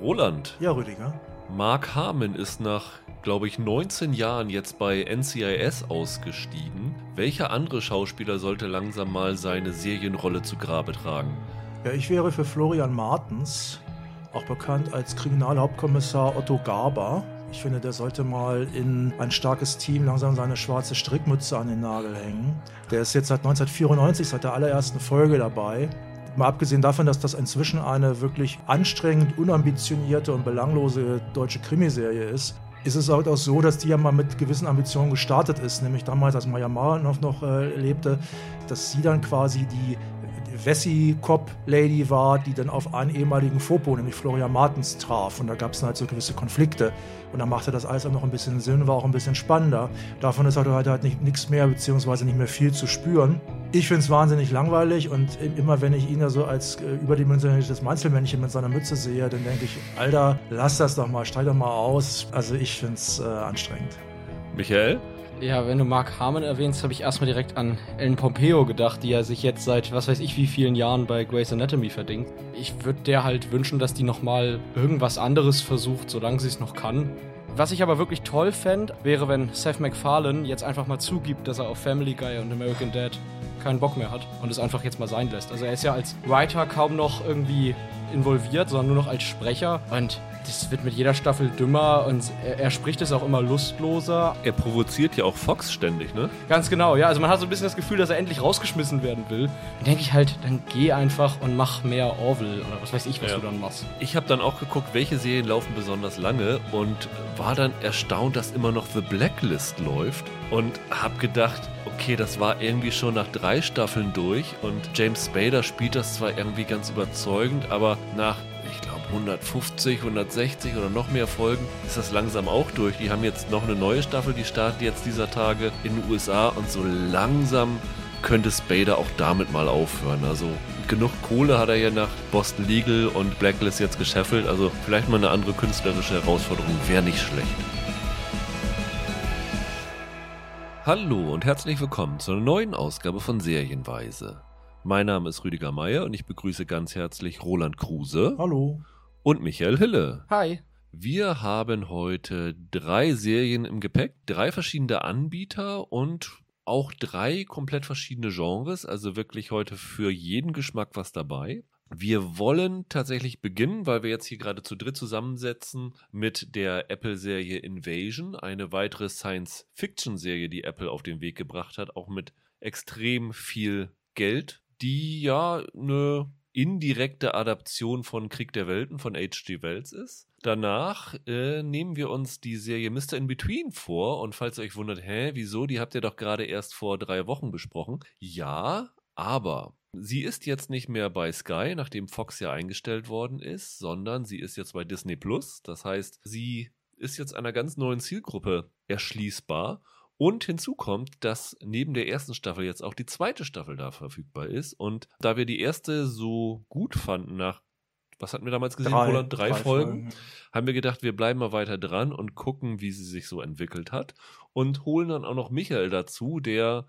Roland. Ja, Rüdiger. Mark Harmon ist nach, glaube ich, 19 Jahren jetzt bei NCIS ausgestiegen. Welcher andere Schauspieler sollte langsam mal seine Serienrolle zu Grabe tragen? Ja, ich wäre für Florian Martens, auch bekannt als Kriminalhauptkommissar Otto Garber. Ich finde, der sollte mal in ein starkes Team langsam seine schwarze Strickmütze an den Nagel hängen. Der ist jetzt seit 1994, seit der allerersten Folge dabei. Mal abgesehen davon, dass das inzwischen eine wirklich anstrengend, unambitionierte und belanglose deutsche Krimiserie ist, ist es halt auch so, dass die ja mal mit gewissen Ambitionen gestartet ist. Nämlich damals, als Maya Maranov noch äh, lebte, dass sie dann quasi die Wessi-Cop-Lady war, die dann auf einen ehemaligen Fopo, nämlich Florian Martens, traf. Und da gab es dann halt so gewisse Konflikte. Und dann machte das alles auch noch ein bisschen Sinn, war auch ein bisschen spannender. Davon ist halt, halt, halt nichts mehr, beziehungsweise nicht mehr viel zu spüren. Ich finde es wahnsinnig langweilig und immer wenn ich ihn ja so als äh, überdimensioniertes Meinzelmännchen mit seiner Mütze sehe, dann denke ich, Alter, lass das doch mal, steig doch mal aus. Also ich finde es äh, anstrengend. Michael? Ja, wenn du Mark Harmon erwähnst, habe ich erstmal direkt an Ellen Pompeo gedacht, die ja sich jetzt seit was weiß ich wie vielen Jahren bei Grey's Anatomy verdingt. Ich würde der halt wünschen, dass die nochmal irgendwas anderes versucht, solange sie es noch kann. Was ich aber wirklich toll fände, wäre, wenn Seth MacFarlane jetzt einfach mal zugibt, dass er auf Family Guy und American Dad keinen Bock mehr hat und es einfach jetzt mal sein lässt. Also er ist ja als Writer kaum noch irgendwie involviert, sondern nur noch als Sprecher und das wird mit jeder Staffel dümmer und er, er, spricht es auch immer lustloser. Er provoziert ja auch Fox ständig, ne? Ganz genau, ja. Also man hat so ein bisschen das Gefühl, dass er endlich rausgeschmissen werden will. Dann denke ich halt, dann geh einfach und mach mehr Orville oder was weiß ich, was ja. du dann machst. Ich habe dann auch geguckt, welche Serien laufen besonders lange und war dann erstaunt, dass immer noch The Blacklist läuft und habe gedacht, okay, das war irgendwie schon nach drei Staffeln durch und James Spader spielt das zwar irgendwie ganz überzeugend, aber nach 150, 160 oder noch mehr Folgen ist das langsam auch durch. Die haben jetzt noch eine neue Staffel, die startet jetzt dieser Tage in den USA und so langsam könnte Spader auch damit mal aufhören. Also genug Kohle hat er ja nach Boston Legal und Blacklist jetzt gescheffelt. Also vielleicht mal eine andere künstlerische Herausforderung wäre nicht schlecht. Hallo und herzlich willkommen zu einer neuen Ausgabe von Serienweise. Mein Name ist Rüdiger Meier und ich begrüße ganz herzlich Roland Kruse. Hallo und Michael Hille. Hi. Wir haben heute drei Serien im Gepäck, drei verschiedene Anbieter und auch drei komplett verschiedene Genres, also wirklich heute für jeden Geschmack was dabei. Wir wollen tatsächlich beginnen, weil wir jetzt hier gerade zu dritt zusammensetzen mit der Apple-Serie Invasion, eine weitere Science-Fiction-Serie, die Apple auf den Weg gebracht hat, auch mit extrem viel Geld, die ja eine indirekte Adaption von Krieg der Welten von H.G. Wells ist. Danach äh, nehmen wir uns die Serie Mr. In Between vor und falls ihr euch wundert, hä, wieso, die habt ihr doch gerade erst vor drei Wochen besprochen. Ja, aber sie ist jetzt nicht mehr bei Sky, nachdem Fox ja eingestellt worden ist, sondern sie ist jetzt bei Disney Plus. Das heißt, sie ist jetzt einer ganz neuen Zielgruppe erschließbar und hinzu kommt, dass neben der ersten Staffel jetzt auch die zweite Staffel da verfügbar ist. Und da wir die erste so gut fanden nach, was hatten wir damals gesehen, drei, Roland? Drei, drei Folgen, Folgen, haben wir gedacht, wir bleiben mal weiter dran und gucken, wie sie sich so entwickelt hat. Und holen dann auch noch Michael dazu, der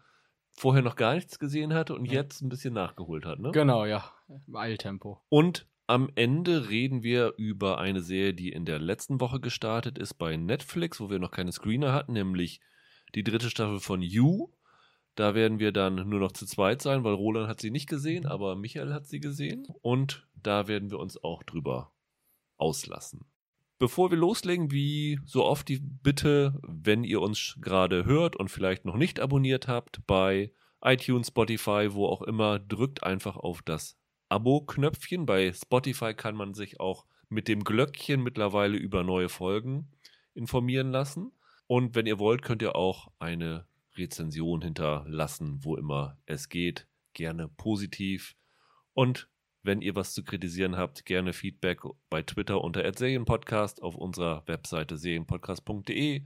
vorher noch gar nichts gesehen hatte und ja. jetzt ein bisschen nachgeholt hat. Ne? Genau, ja. Eiltempo. Und am Ende reden wir über eine Serie, die in der letzten Woche gestartet ist bei Netflix, wo wir noch keine Screener hatten, nämlich die dritte Staffel von You. Da werden wir dann nur noch zu zweit sein, weil Roland hat sie nicht gesehen, mhm. aber Michael hat sie gesehen. Und da werden wir uns auch drüber auslassen. Bevor wir loslegen, wie so oft die Bitte, wenn ihr uns gerade hört und vielleicht noch nicht abonniert habt bei iTunes, Spotify, wo auch immer, drückt einfach auf das Abo-Knöpfchen. Bei Spotify kann man sich auch mit dem Glöckchen mittlerweile über neue Folgen informieren lassen. Und wenn ihr wollt, könnt ihr auch eine Rezension hinterlassen, wo immer es geht. Gerne positiv. Und wenn ihr was zu kritisieren habt, gerne Feedback bei Twitter unter Serienpodcast auf unserer Webseite serienpodcast.de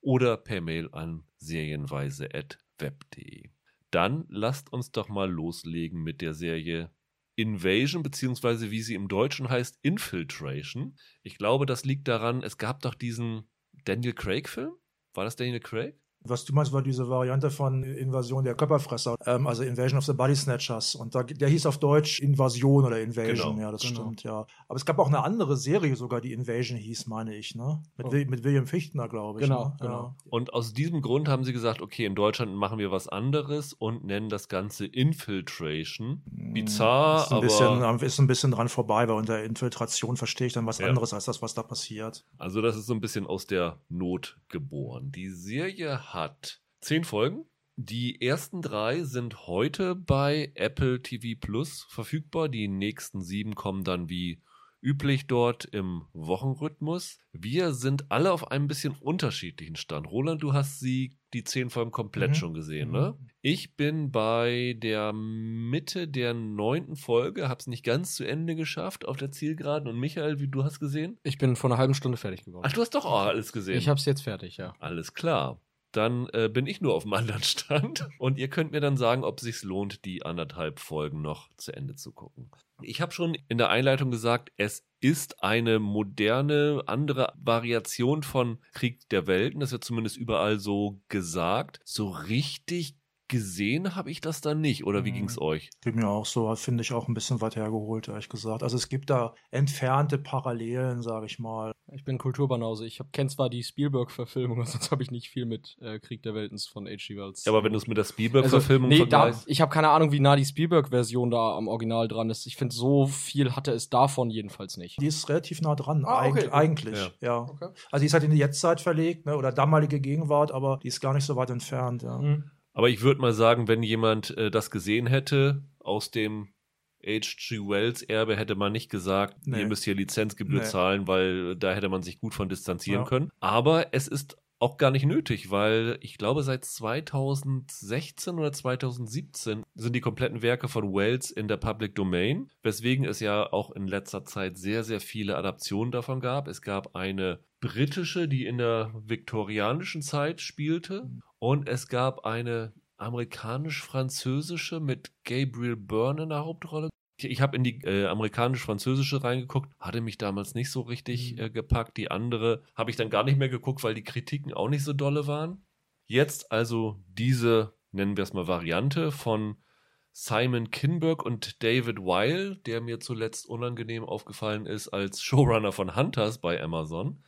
oder per Mail an serienweise.web.de. Dann lasst uns doch mal loslegen mit der Serie Invasion, beziehungsweise wie sie im Deutschen heißt, Infiltration. Ich glaube, das liegt daran, es gab doch diesen Daniel Craig-Film? War das Daniel Craig? Was du meinst, war diese Variante von Invasion der Körperfresser, ähm, also Invasion of the Body Snatchers. Und da, der hieß auf Deutsch Invasion oder Invasion, Genau, ja, das genau. stimmt, ja. Aber es gab auch eine andere Serie sogar, die Invasion hieß, meine ich, ne? Mit, Oh. Mit William Fichtner, glaube ich. Genau, ne? genau. Ja. Und aus diesem Grund haben sie gesagt, okay, in Deutschland machen wir was anderes und nennen das Ganze Infiltration. Bizarr, ist ein, aber bisschen, ist ein bisschen dran vorbei, weil unter Infiltration verstehe ich dann was Ja. anderes als das, was da passiert. also das ist so ein bisschen aus der Not geboren. Die Serie hat zehn Folgen. Die ersten drei sind heute bei Apple TV Plus verfügbar. Die nächsten sieben kommen dann wie üblich dort im Wochenrhythmus. Wir sind alle auf einem bisschen unterschiedlichen Stand. Roland, du hast sie die zehn Folgen komplett Mhm. schon gesehen, Mhm. ne? Ich bin bei der Mitte der neunten Folge, hab's nicht ganz zu Ende geschafft auf der Zielgeraden. Und Michael, wie du hast gesehen? Ich bin vor einer halben Stunde fertig geworden. Ach, du hast doch auch alles gesehen. ich hab's jetzt fertig, ja. Alles klar. Dann äh, bin ich nur auf dem anderen Stand und ihr könnt mir dann sagen, ob es sich lohnt, die anderthalb Folgen noch zu Ende zu gucken. Ich habe schon in der Einleitung gesagt, es ist eine moderne, andere Variation von Krieg der Welten. Das wird zumindest überall so gesagt. So richtig gesehen habe ich das dann nicht. Oder wie Mhm. ging's euch? Geht mir auch so, finde ich auch ein bisschen weit hergeholt, ehrlich gesagt. Also es gibt da entfernte Parallelen, sage ich mal. Ich bin Kulturbanause. Ich kenne zwar die Spielberg-Verfilmung, sonst habe ich nicht viel mit äh, Krieg der Weltens von H.G. Wells. Aber wenn du es mit der Spielberg-Verfilmung also, nee, da, vergleichst. ich habe keine Ahnung, wie nah die Spielberg-Version da am Original dran ist. Ich finde, so viel hatte es davon jedenfalls nicht. Die ist relativ nah dran, Ah, okay, eig eigentlich. Ja. Okay. Also die ist halt in die Jetztzeit verlegt, ne, oder damalige Gegenwart, aber die ist gar nicht so weit entfernt, ja. Mhm. Aber ich würde mal sagen, wenn jemand äh, das gesehen hätte aus dem H.G. Wells Erbe, hätte man nicht gesagt, Nee. ihr müsst hier Lizenzgebühr Nee. zahlen, weil da hätte man sich gut von distanzieren Ja. können. Aber es ist auch gar nicht nötig, weil ich glaube, seit 2016 oder 2017 sind die kompletten Werke von Wells in der Public Domain, weswegen es ja auch in letzter Zeit sehr, sehr viele Adaptionen davon gab. Es gab eine britische, die in der viktorianischen Zeit spielte und es gab eine amerikanisch-französische mit Gabriel Byrne in der Hauptrolle. Ich, ich habe in die äh, amerikanisch-französische reingeguckt, hatte mich damals nicht so richtig Mhm. äh, gepackt. Die andere habe ich dann gar nicht mehr geguckt, weil die Kritiken auch nicht so dolle waren. Jetzt also diese, nennen wir es mal Variante von Simon Kinberg und David Weil, der mir zuletzt unangenehm aufgefallen ist als Showrunner von Hunters bei Amazon.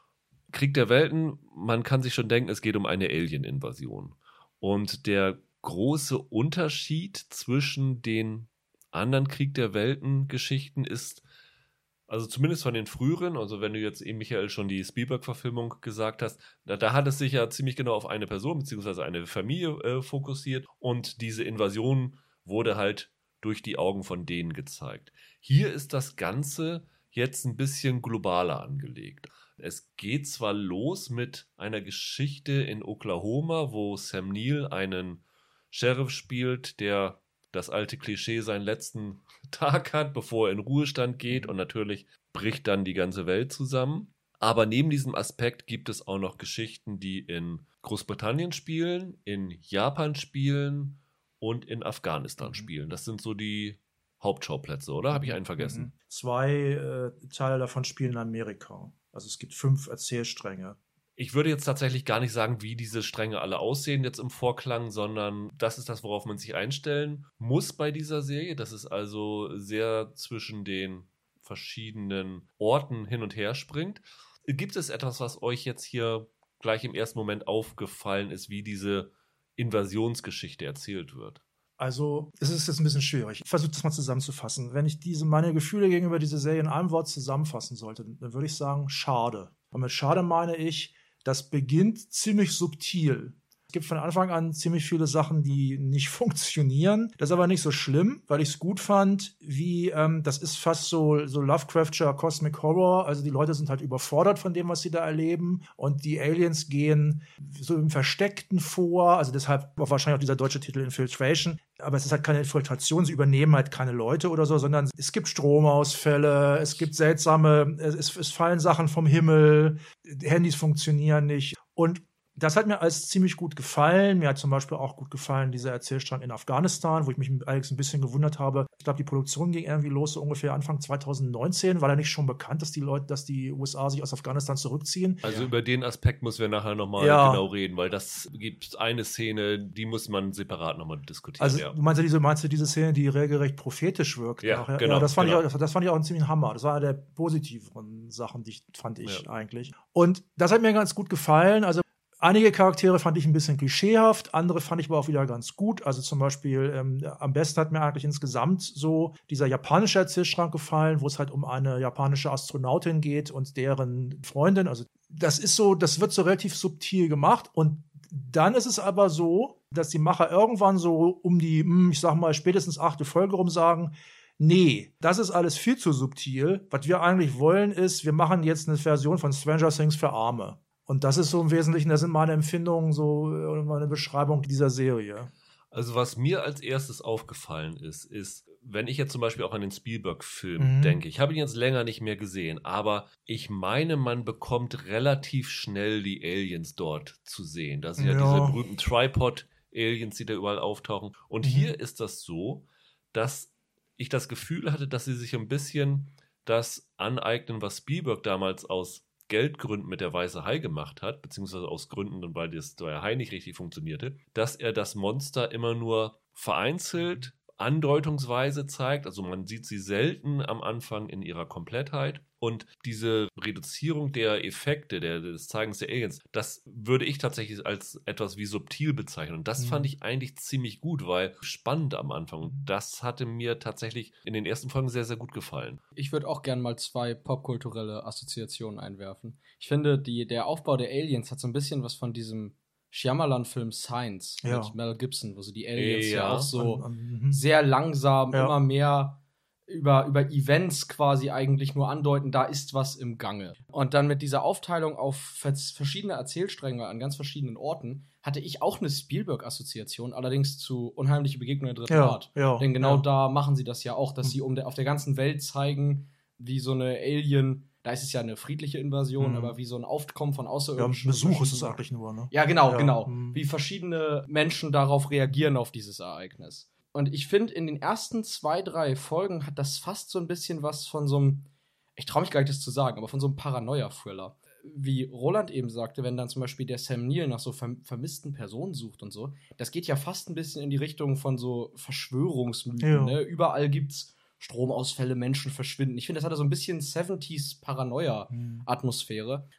Krieg der Welten, man kann sich schon denken, es geht um eine Alien-Invasion. Und der große Unterschied zwischen den anderen Krieg der Welten-Geschichten ist, also zumindest von den früheren, also wenn du jetzt eben, Michael, schon die Spielberg-Verfilmung gesagt hast, da, da hat es sich ja ziemlich genau auf eine Person bzw. eine Familie äh, fokussiert und diese Invasion wurde halt durch die Augen von denen gezeigt. Hier ist das Ganze jetzt ein bisschen globaler angelegt. Es geht zwar los mit einer Geschichte in Oklahoma, wo Sam Neill einen Sheriff spielt, der das alte Klischee seinen letzten Tag hat, bevor er in Ruhestand geht und natürlich bricht dann die ganze Welt zusammen. Aber neben diesem Aspekt gibt es auch noch Geschichten, die in Großbritannien spielen, in Japan spielen und in Afghanistan Mhm. spielen. Das sind so die Hauptschauplätze, oder? Habe ich einen vergessen? Mhm. Zwei äh, Teile davon spielen in Amerika. Also es gibt fünf Erzählstränge. Ich würde jetzt tatsächlich gar nicht sagen, wie diese Stränge alle aussehen jetzt im Vorklang, sondern das ist das, worauf man sich einstellen muss bei dieser Serie. Das ist also sehr zwischen den verschiedenen Orten hin und her springt. Gibt es etwas, was euch jetzt hier gleich im ersten Moment aufgefallen ist, wie diese Invasionsgeschichte erzählt wird? Also, es ist jetzt ein bisschen schwierig. Ich versuche das mal zusammenzufassen. Wenn ich diese, meine Gefühle gegenüber dieser Serie in einem Wort zusammenfassen sollte, dann würde ich sagen, schade. Und mit schade meine ich, das beginnt ziemlich subtil. Gibt von Anfang an ziemlich viele Sachen, die nicht funktionieren. Das ist aber nicht so schlimm, weil ich es gut fand, wie ähm, das ist fast so, so Lovecraftscher Cosmic Horror. Also die Leute sind halt überfordert von dem, was sie da erleben. Und die Aliens gehen so im Versteckten vor. Also deshalb auch wahrscheinlich auch dieser deutsche Titel Infiltration. Aber es ist halt keine Infiltration, sie übernehmen halt keine Leute oder so, sondern es gibt Stromausfälle, es gibt seltsame, es, es fallen Sachen vom Himmel, Handys funktionieren nicht. Und das hat mir alles ziemlich gut gefallen. Mir hat zum Beispiel auch gut gefallen dieser Erzählstrang in Afghanistan, wo ich mich allerdings ein bisschen gewundert habe. Ich glaube, die Produktion ging irgendwie los so ungefähr Anfang 2019. War da nicht schon bekannt, dass die Leute, dass die USA sich aus Afghanistan zurückziehen? Also Ja. über den Aspekt müssen wir nachher nochmal Ja. genau reden, weil das gibt eine Szene, die muss man separat nochmal diskutieren. Also ja. du meinst ja diese, meinst du diese Szene, die regelrecht prophetisch wirkt? Ja, nachher? genau, ja das, fand genau. ich auch, das fand ich auch einen ziemlichen Hammer. Das war eine der positiveren Sachen, die ich, fand ich Ja. eigentlich. Und das hat mir ganz gut gefallen. Also Einige Charaktere fand ich ein bisschen klischeehaft, andere fand ich aber auch wieder ganz gut. Also zum Beispiel, ähm, am besten hat mir eigentlich insgesamt so dieser japanische Erzählstrang gefallen, wo es halt um eine japanische Astronautin geht und deren Freundin. Also das ist so, das wird so relativ subtil gemacht und dann ist es aber so, dass die Macher irgendwann so um die, hm, ich sag mal, spätestens achte Folge rum sagen, nee, das ist alles viel zu subtil. Was wir eigentlich wollen ist, wir machen jetzt eine Version von Stranger Things für Arme. Und das ist so im Wesentlichen, das sind meine Empfindungen, so äh, meine Beschreibung dieser Serie. Also was mir als erstes aufgefallen ist, ist, wenn ich jetzt zum Beispiel auch an den Spielberg-Film Mhm. denke, ich habe ihn jetzt länger nicht mehr gesehen, aber ich meine, man bekommt relativ schnell die Aliens dort zu sehen. Das sind ja, Ja. diese berühmten Tripod-Aliens, die da überall auftauchen. Und Mhm. hier ist das so, dass ich das Gefühl hatte, dass sie sich ein bisschen das aneignen, was Spielberg damals aus Geldgründen mit der Weiße Hai gemacht hat, beziehungsweise aus Gründen, weil das der Hai nicht richtig funktionierte, dass er das Monster immer nur vereinzelt, andeutungsweise zeigt. Also man sieht sie selten am Anfang in ihrer Komplettheit. Und diese Reduzierung der Effekte, der, des Zeigens der Aliens, das würde ich tatsächlich als etwas wie subtil bezeichnen. Und das Mhm. fand ich eigentlich ziemlich gut, weil spannend am Anfang. Und das hatte mir tatsächlich in den ersten Folgen sehr, sehr gut gefallen. Ich würde auch gern mal zwei popkulturelle Assoziationen einwerfen. Ich finde, die, der Aufbau der Aliens hat so ein bisschen was von diesem Shyamalan-Film Science Ja. mit Mel Gibson, wo so die Aliens ja, Ja. auch so An- an- mhm. sehr langsam Ja. immer mehr über, über Events quasi eigentlich nur andeuten, da ist was im Gange. Und dann mit dieser Aufteilung auf vers- verschiedene Erzählstränge an ganz verschiedenen Orten hatte ich auch eine Spielberg-Assoziation, allerdings zu Unheimliche Begegnungen der dritten Ja, Art. ja, Denn genau ja. da machen sie das ja auch, dass Mhm. sie um der, auf der ganzen Welt zeigen, wie so eine Alien, da ist es ja eine friedliche Invasion, Mhm. aber wie so ein Aufkommen von Ja, Außerirdischen. Besuch ist es eigentlich nur, ne? Ja, genau, Ja, genau. mhm. Wie verschiedene Menschen darauf reagieren auf dieses Ereignis. Und ich finde, in den ersten zwei, drei Folgen hat das fast so ein bisschen was von so einem, ich traue mich gar nicht, das zu sagen, aber von so einem Paranoia-Thriller. Wie Roland eben sagte, wenn dann zum Beispiel der Sam Neill nach so verm vermissten Personen sucht und so, das geht ja fast ein bisschen in die Richtung von so Verschwörungsmythen. Ja. Ne? Überall gibt's Stromausfälle, Menschen verschwinden. Ich finde, das hatte so ein bisschen 70s Paranoia. Mhm.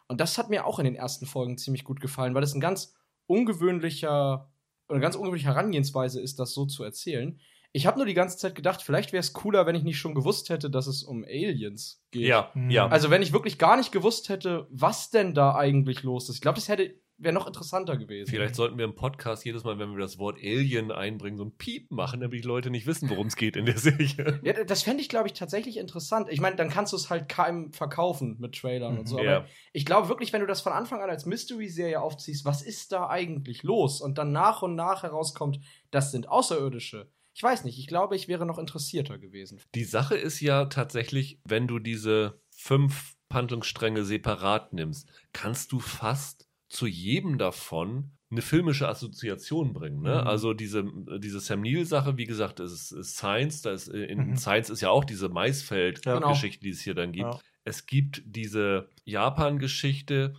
Und das hat mir auch in den ersten Folgen ziemlich gut gefallen, weil es ein ganz ungewöhnlicher, eine ganz ungewöhnliche Herangehensweise ist, das so zu erzählen. Ich habe nur die ganze Zeit gedacht, vielleicht wäre es cooler, wenn ich nicht schon gewusst hätte, dass es um Aliens geht. Ja, Mhm. ja. Also wenn ich wirklich gar nicht gewusst hätte, was denn da eigentlich los ist. Ich glaube, das hätte wäre noch interessanter gewesen. Vielleicht sollten wir im Podcast jedes Mal, wenn wir das Wort Alien einbringen, so ein Piep machen, damit die Leute nicht wissen, worum es geht in der Serie. Ja, das fände ich, glaube ich, tatsächlich interessant. Ich meine, dann kannst du es halt keinem verkaufen mit Trailern und so. Aber Ja. ich glaube wirklich, wenn du das von Anfang an als Mystery-Serie aufziehst, was ist da eigentlich los? Und dann nach und nach herauskommt, das sind Außerirdische. Ich weiß nicht, ich glaube, ich wäre noch interessierter gewesen. Die Sache ist ja tatsächlich, wenn du diese fünf Handlungsstränge separat nimmst, kannst du fast zu jedem davon eine filmische Assoziation bringen. Ne? Mhm. Also diese, diese Sam Neill-Sache, wie gesagt, ist, ist Science, da ist, äh, in Mhm. Science ist ja auch diese Ja. Maisfeld-Geschichte, die es hier dann gibt. Ja. Es gibt diese Japan-Geschichte,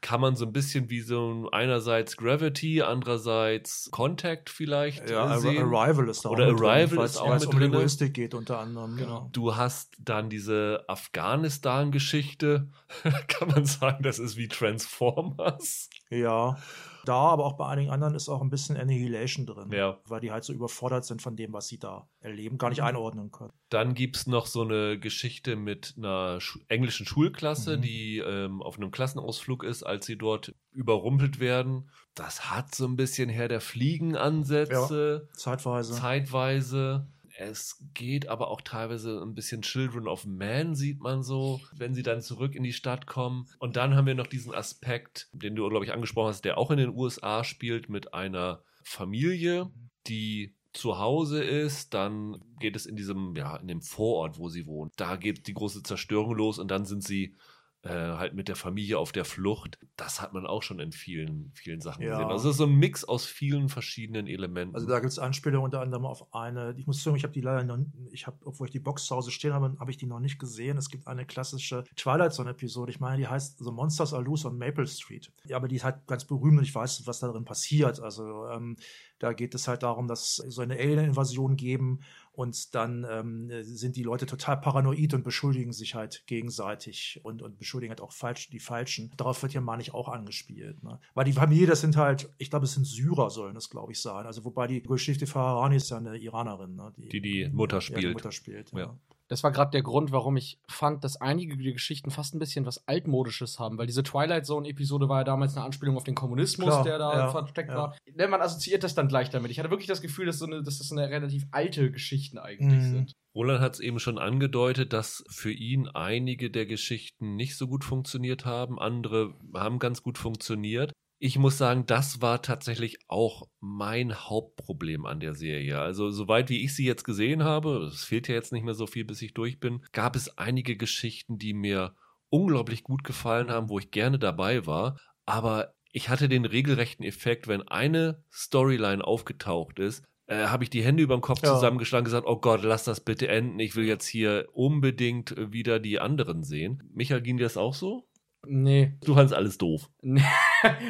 kann man so ein bisschen wie so ein einerseits Gravity, andererseits Contact vielleicht Ja, äh, sehen. Arrival ist da Oder auch mit Arrival drin, ist auch mit um drin. Linguistik geht unter anderem. Genau. Du hast dann diese Afghanistan-Geschichte. Kann man sagen, das ist wie Transformers. Ja. Da, aber auch bei einigen anderen ist auch ein bisschen Annihilation drin. Ja. Weil die halt so überfordert sind von dem, was sie da erleben, gar Mhm. nicht einordnen können. Dann gibt es noch so eine Geschichte mit einer Schu englischen Schulklasse, Mhm. die ähm, auf einem Klassenausflug ist, als sie dort überrumpelt werden. Das hat so ein bisschen Herr der Fliegen-Ansätze, Zeitweise. zeitweise. Es geht aber auch teilweise ein bisschen Children of Man, sieht man so, wenn sie dann zurück in die Stadt kommen. Und dann haben wir noch diesen Aspekt, den du, glaube ich, angesprochen hast, der auch in den USA spielt, mit einer Familie, die zu Hause ist, dann geht es in diesem, ja, in dem Vorort, wo sie wohnt. Da geht die große Zerstörung los und dann sind sie äh, halt mit der Familie auf der Flucht, das hat man auch schon in vielen, vielen Sachen Ja. gesehen. Also es ist so ein Mix aus vielen verschiedenen Elementen. Also da gibt es Anspielungen unter anderem auf eine, ich muss sagen, ich habe die leider noch, ich habe, obwohl ich die Box zu Hause stehen habe, habe ich die noch nicht gesehen. Es gibt eine klassische Twilight Zone-Episode, ich meine, die heißt The Monsters Are Loose on Maple Street. Ja, aber die ist halt ganz berühmt und ich weiß, was da drin passiert. Also ähm, da geht es halt darum, dass so eine Alien-Invasion geben und dann ähm, sind die Leute total paranoid und beschuldigen sich halt gegenseitig und, und beschuldigen halt auch falsch, die Falschen. Darauf wird ja mal nicht auch angespielt. Ne? Weil die Familie, das sind halt, ich glaube, es sind Syrer, sollen es, glaube ich, sein. Also wobei die Geschichte Farahani ist ja eine Iranerin, ne? Die die Mutter Ja, die spielt. Mutter spielt, ja. Ja. Das war gerade der Grund, warum ich fand, dass einige der Geschichten fast ein bisschen was Altmodisches haben, weil diese Twilight Zone-Episode war ja damals eine Anspielung auf den Kommunismus, Klar, der da ja, versteckt ja. war. Denn man assoziiert das dann gleich damit. Ich hatte wirklich das Gefühl, dass, so eine, dass das eine relativ alte Geschichten eigentlich Mhm. sind. Roland hat es eben schon angedeutet, dass für ihn einige der Geschichten nicht so gut funktioniert haben, andere haben ganz gut funktioniert. Ich muss sagen, das war tatsächlich auch mein Hauptproblem an der Serie. Also, soweit wie ich sie jetzt gesehen habe, es fehlt ja jetzt nicht mehr so viel, bis ich durch bin, gab es einige Geschichten, die mir unglaublich gut gefallen haben, wo ich gerne dabei war. Aber ich hatte den regelrechten Effekt, wenn eine Storyline aufgetaucht ist, äh, habe ich die Hände über dem Kopf Ja. zusammengeschlagen und gesagt, oh Gott, lass das bitte enden. Ich will jetzt hier unbedingt äh, wieder die anderen sehen. Michael, ging dir das auch so? Nee. Du fandst alles doof.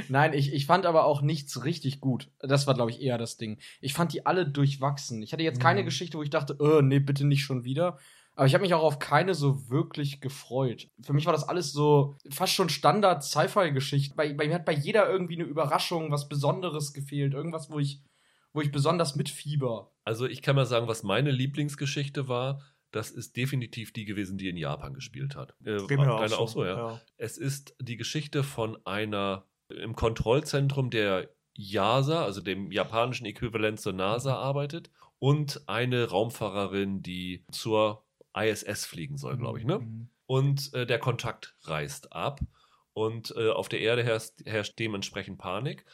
Nein, ich, ich fand aber auch nichts richtig gut. Das war, glaube ich, eher das Ding. Ich fand die alle durchwachsen. Ich hatte jetzt keine Mhm. Geschichte, wo ich dachte, äh, nee, bitte nicht schon wieder. Aber ich habe mich auch auf keine so wirklich gefreut. Für mich war das alles so fast schon Standard-Sci-Fi-Geschichte. Bei, bei mir hat bei jeder irgendwie eine Überraschung, was Besonderes gefehlt. Irgendwas, wo ich, wo ich besonders mitfieber. Also ich kann mal sagen, was meine Lieblingsgeschichte war. Das ist definitiv die gewesen, die in Japan gespielt hat. Äh, deine auch so, ja. Es ist die Geschichte von einer im Kontrollzentrum der JASA, also dem japanischen Äquivalent zur NASA, arbeitet und eine Raumfahrerin, die zur ISS fliegen soll, glaube ich, ne? Mhm. Und äh, der Kontakt reißt ab und äh, auf der Erde herrscht, herrscht dementsprechend Panik.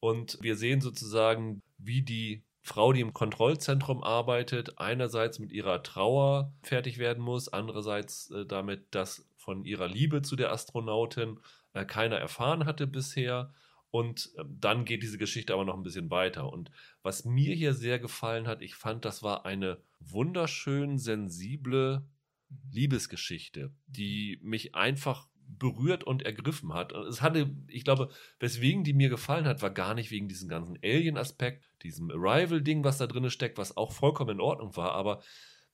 Und wir sehen sozusagen, wie die Frau, die im Kontrollzentrum arbeitet, einerseits mit ihrer Trauer fertig werden muss, andererseits äh, damit, dass von ihrer Liebe zu der Astronautin äh, keiner erfahren hatte bisher. Und äh, dann geht diese Geschichte aber noch ein bisschen weiter. Und was mir hier sehr gefallen hat, ich fand, das war eine wunderschön sensible Liebesgeschichte, die mich einfach berührt und ergriffen hat. Es hatte, ich glaube, weswegen die mir gefallen hat, war gar nicht wegen diesem ganzen Alien-Aspekt, diesem Arrival-Ding, was da drin steckt, was auch vollkommen in Ordnung war, aber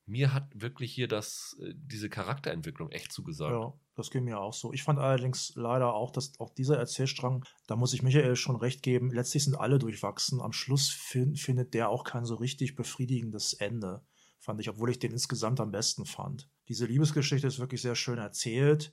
mir hat wirklich hier das, äh, diese Charakterentwicklung echt zugesagt. Ja, das ging mir auch so. Ich fand allerdings leider auch, dass auch dieser Erzählstrang, da muss ich Michael schon recht geben, letztlich sind alle durchwachsen. Am Schluss fin findet der auch kein so richtig befriedigendes Ende, fand ich, obwohl ich den insgesamt am besten fand. Diese Liebesgeschichte ist wirklich sehr schön erzählt.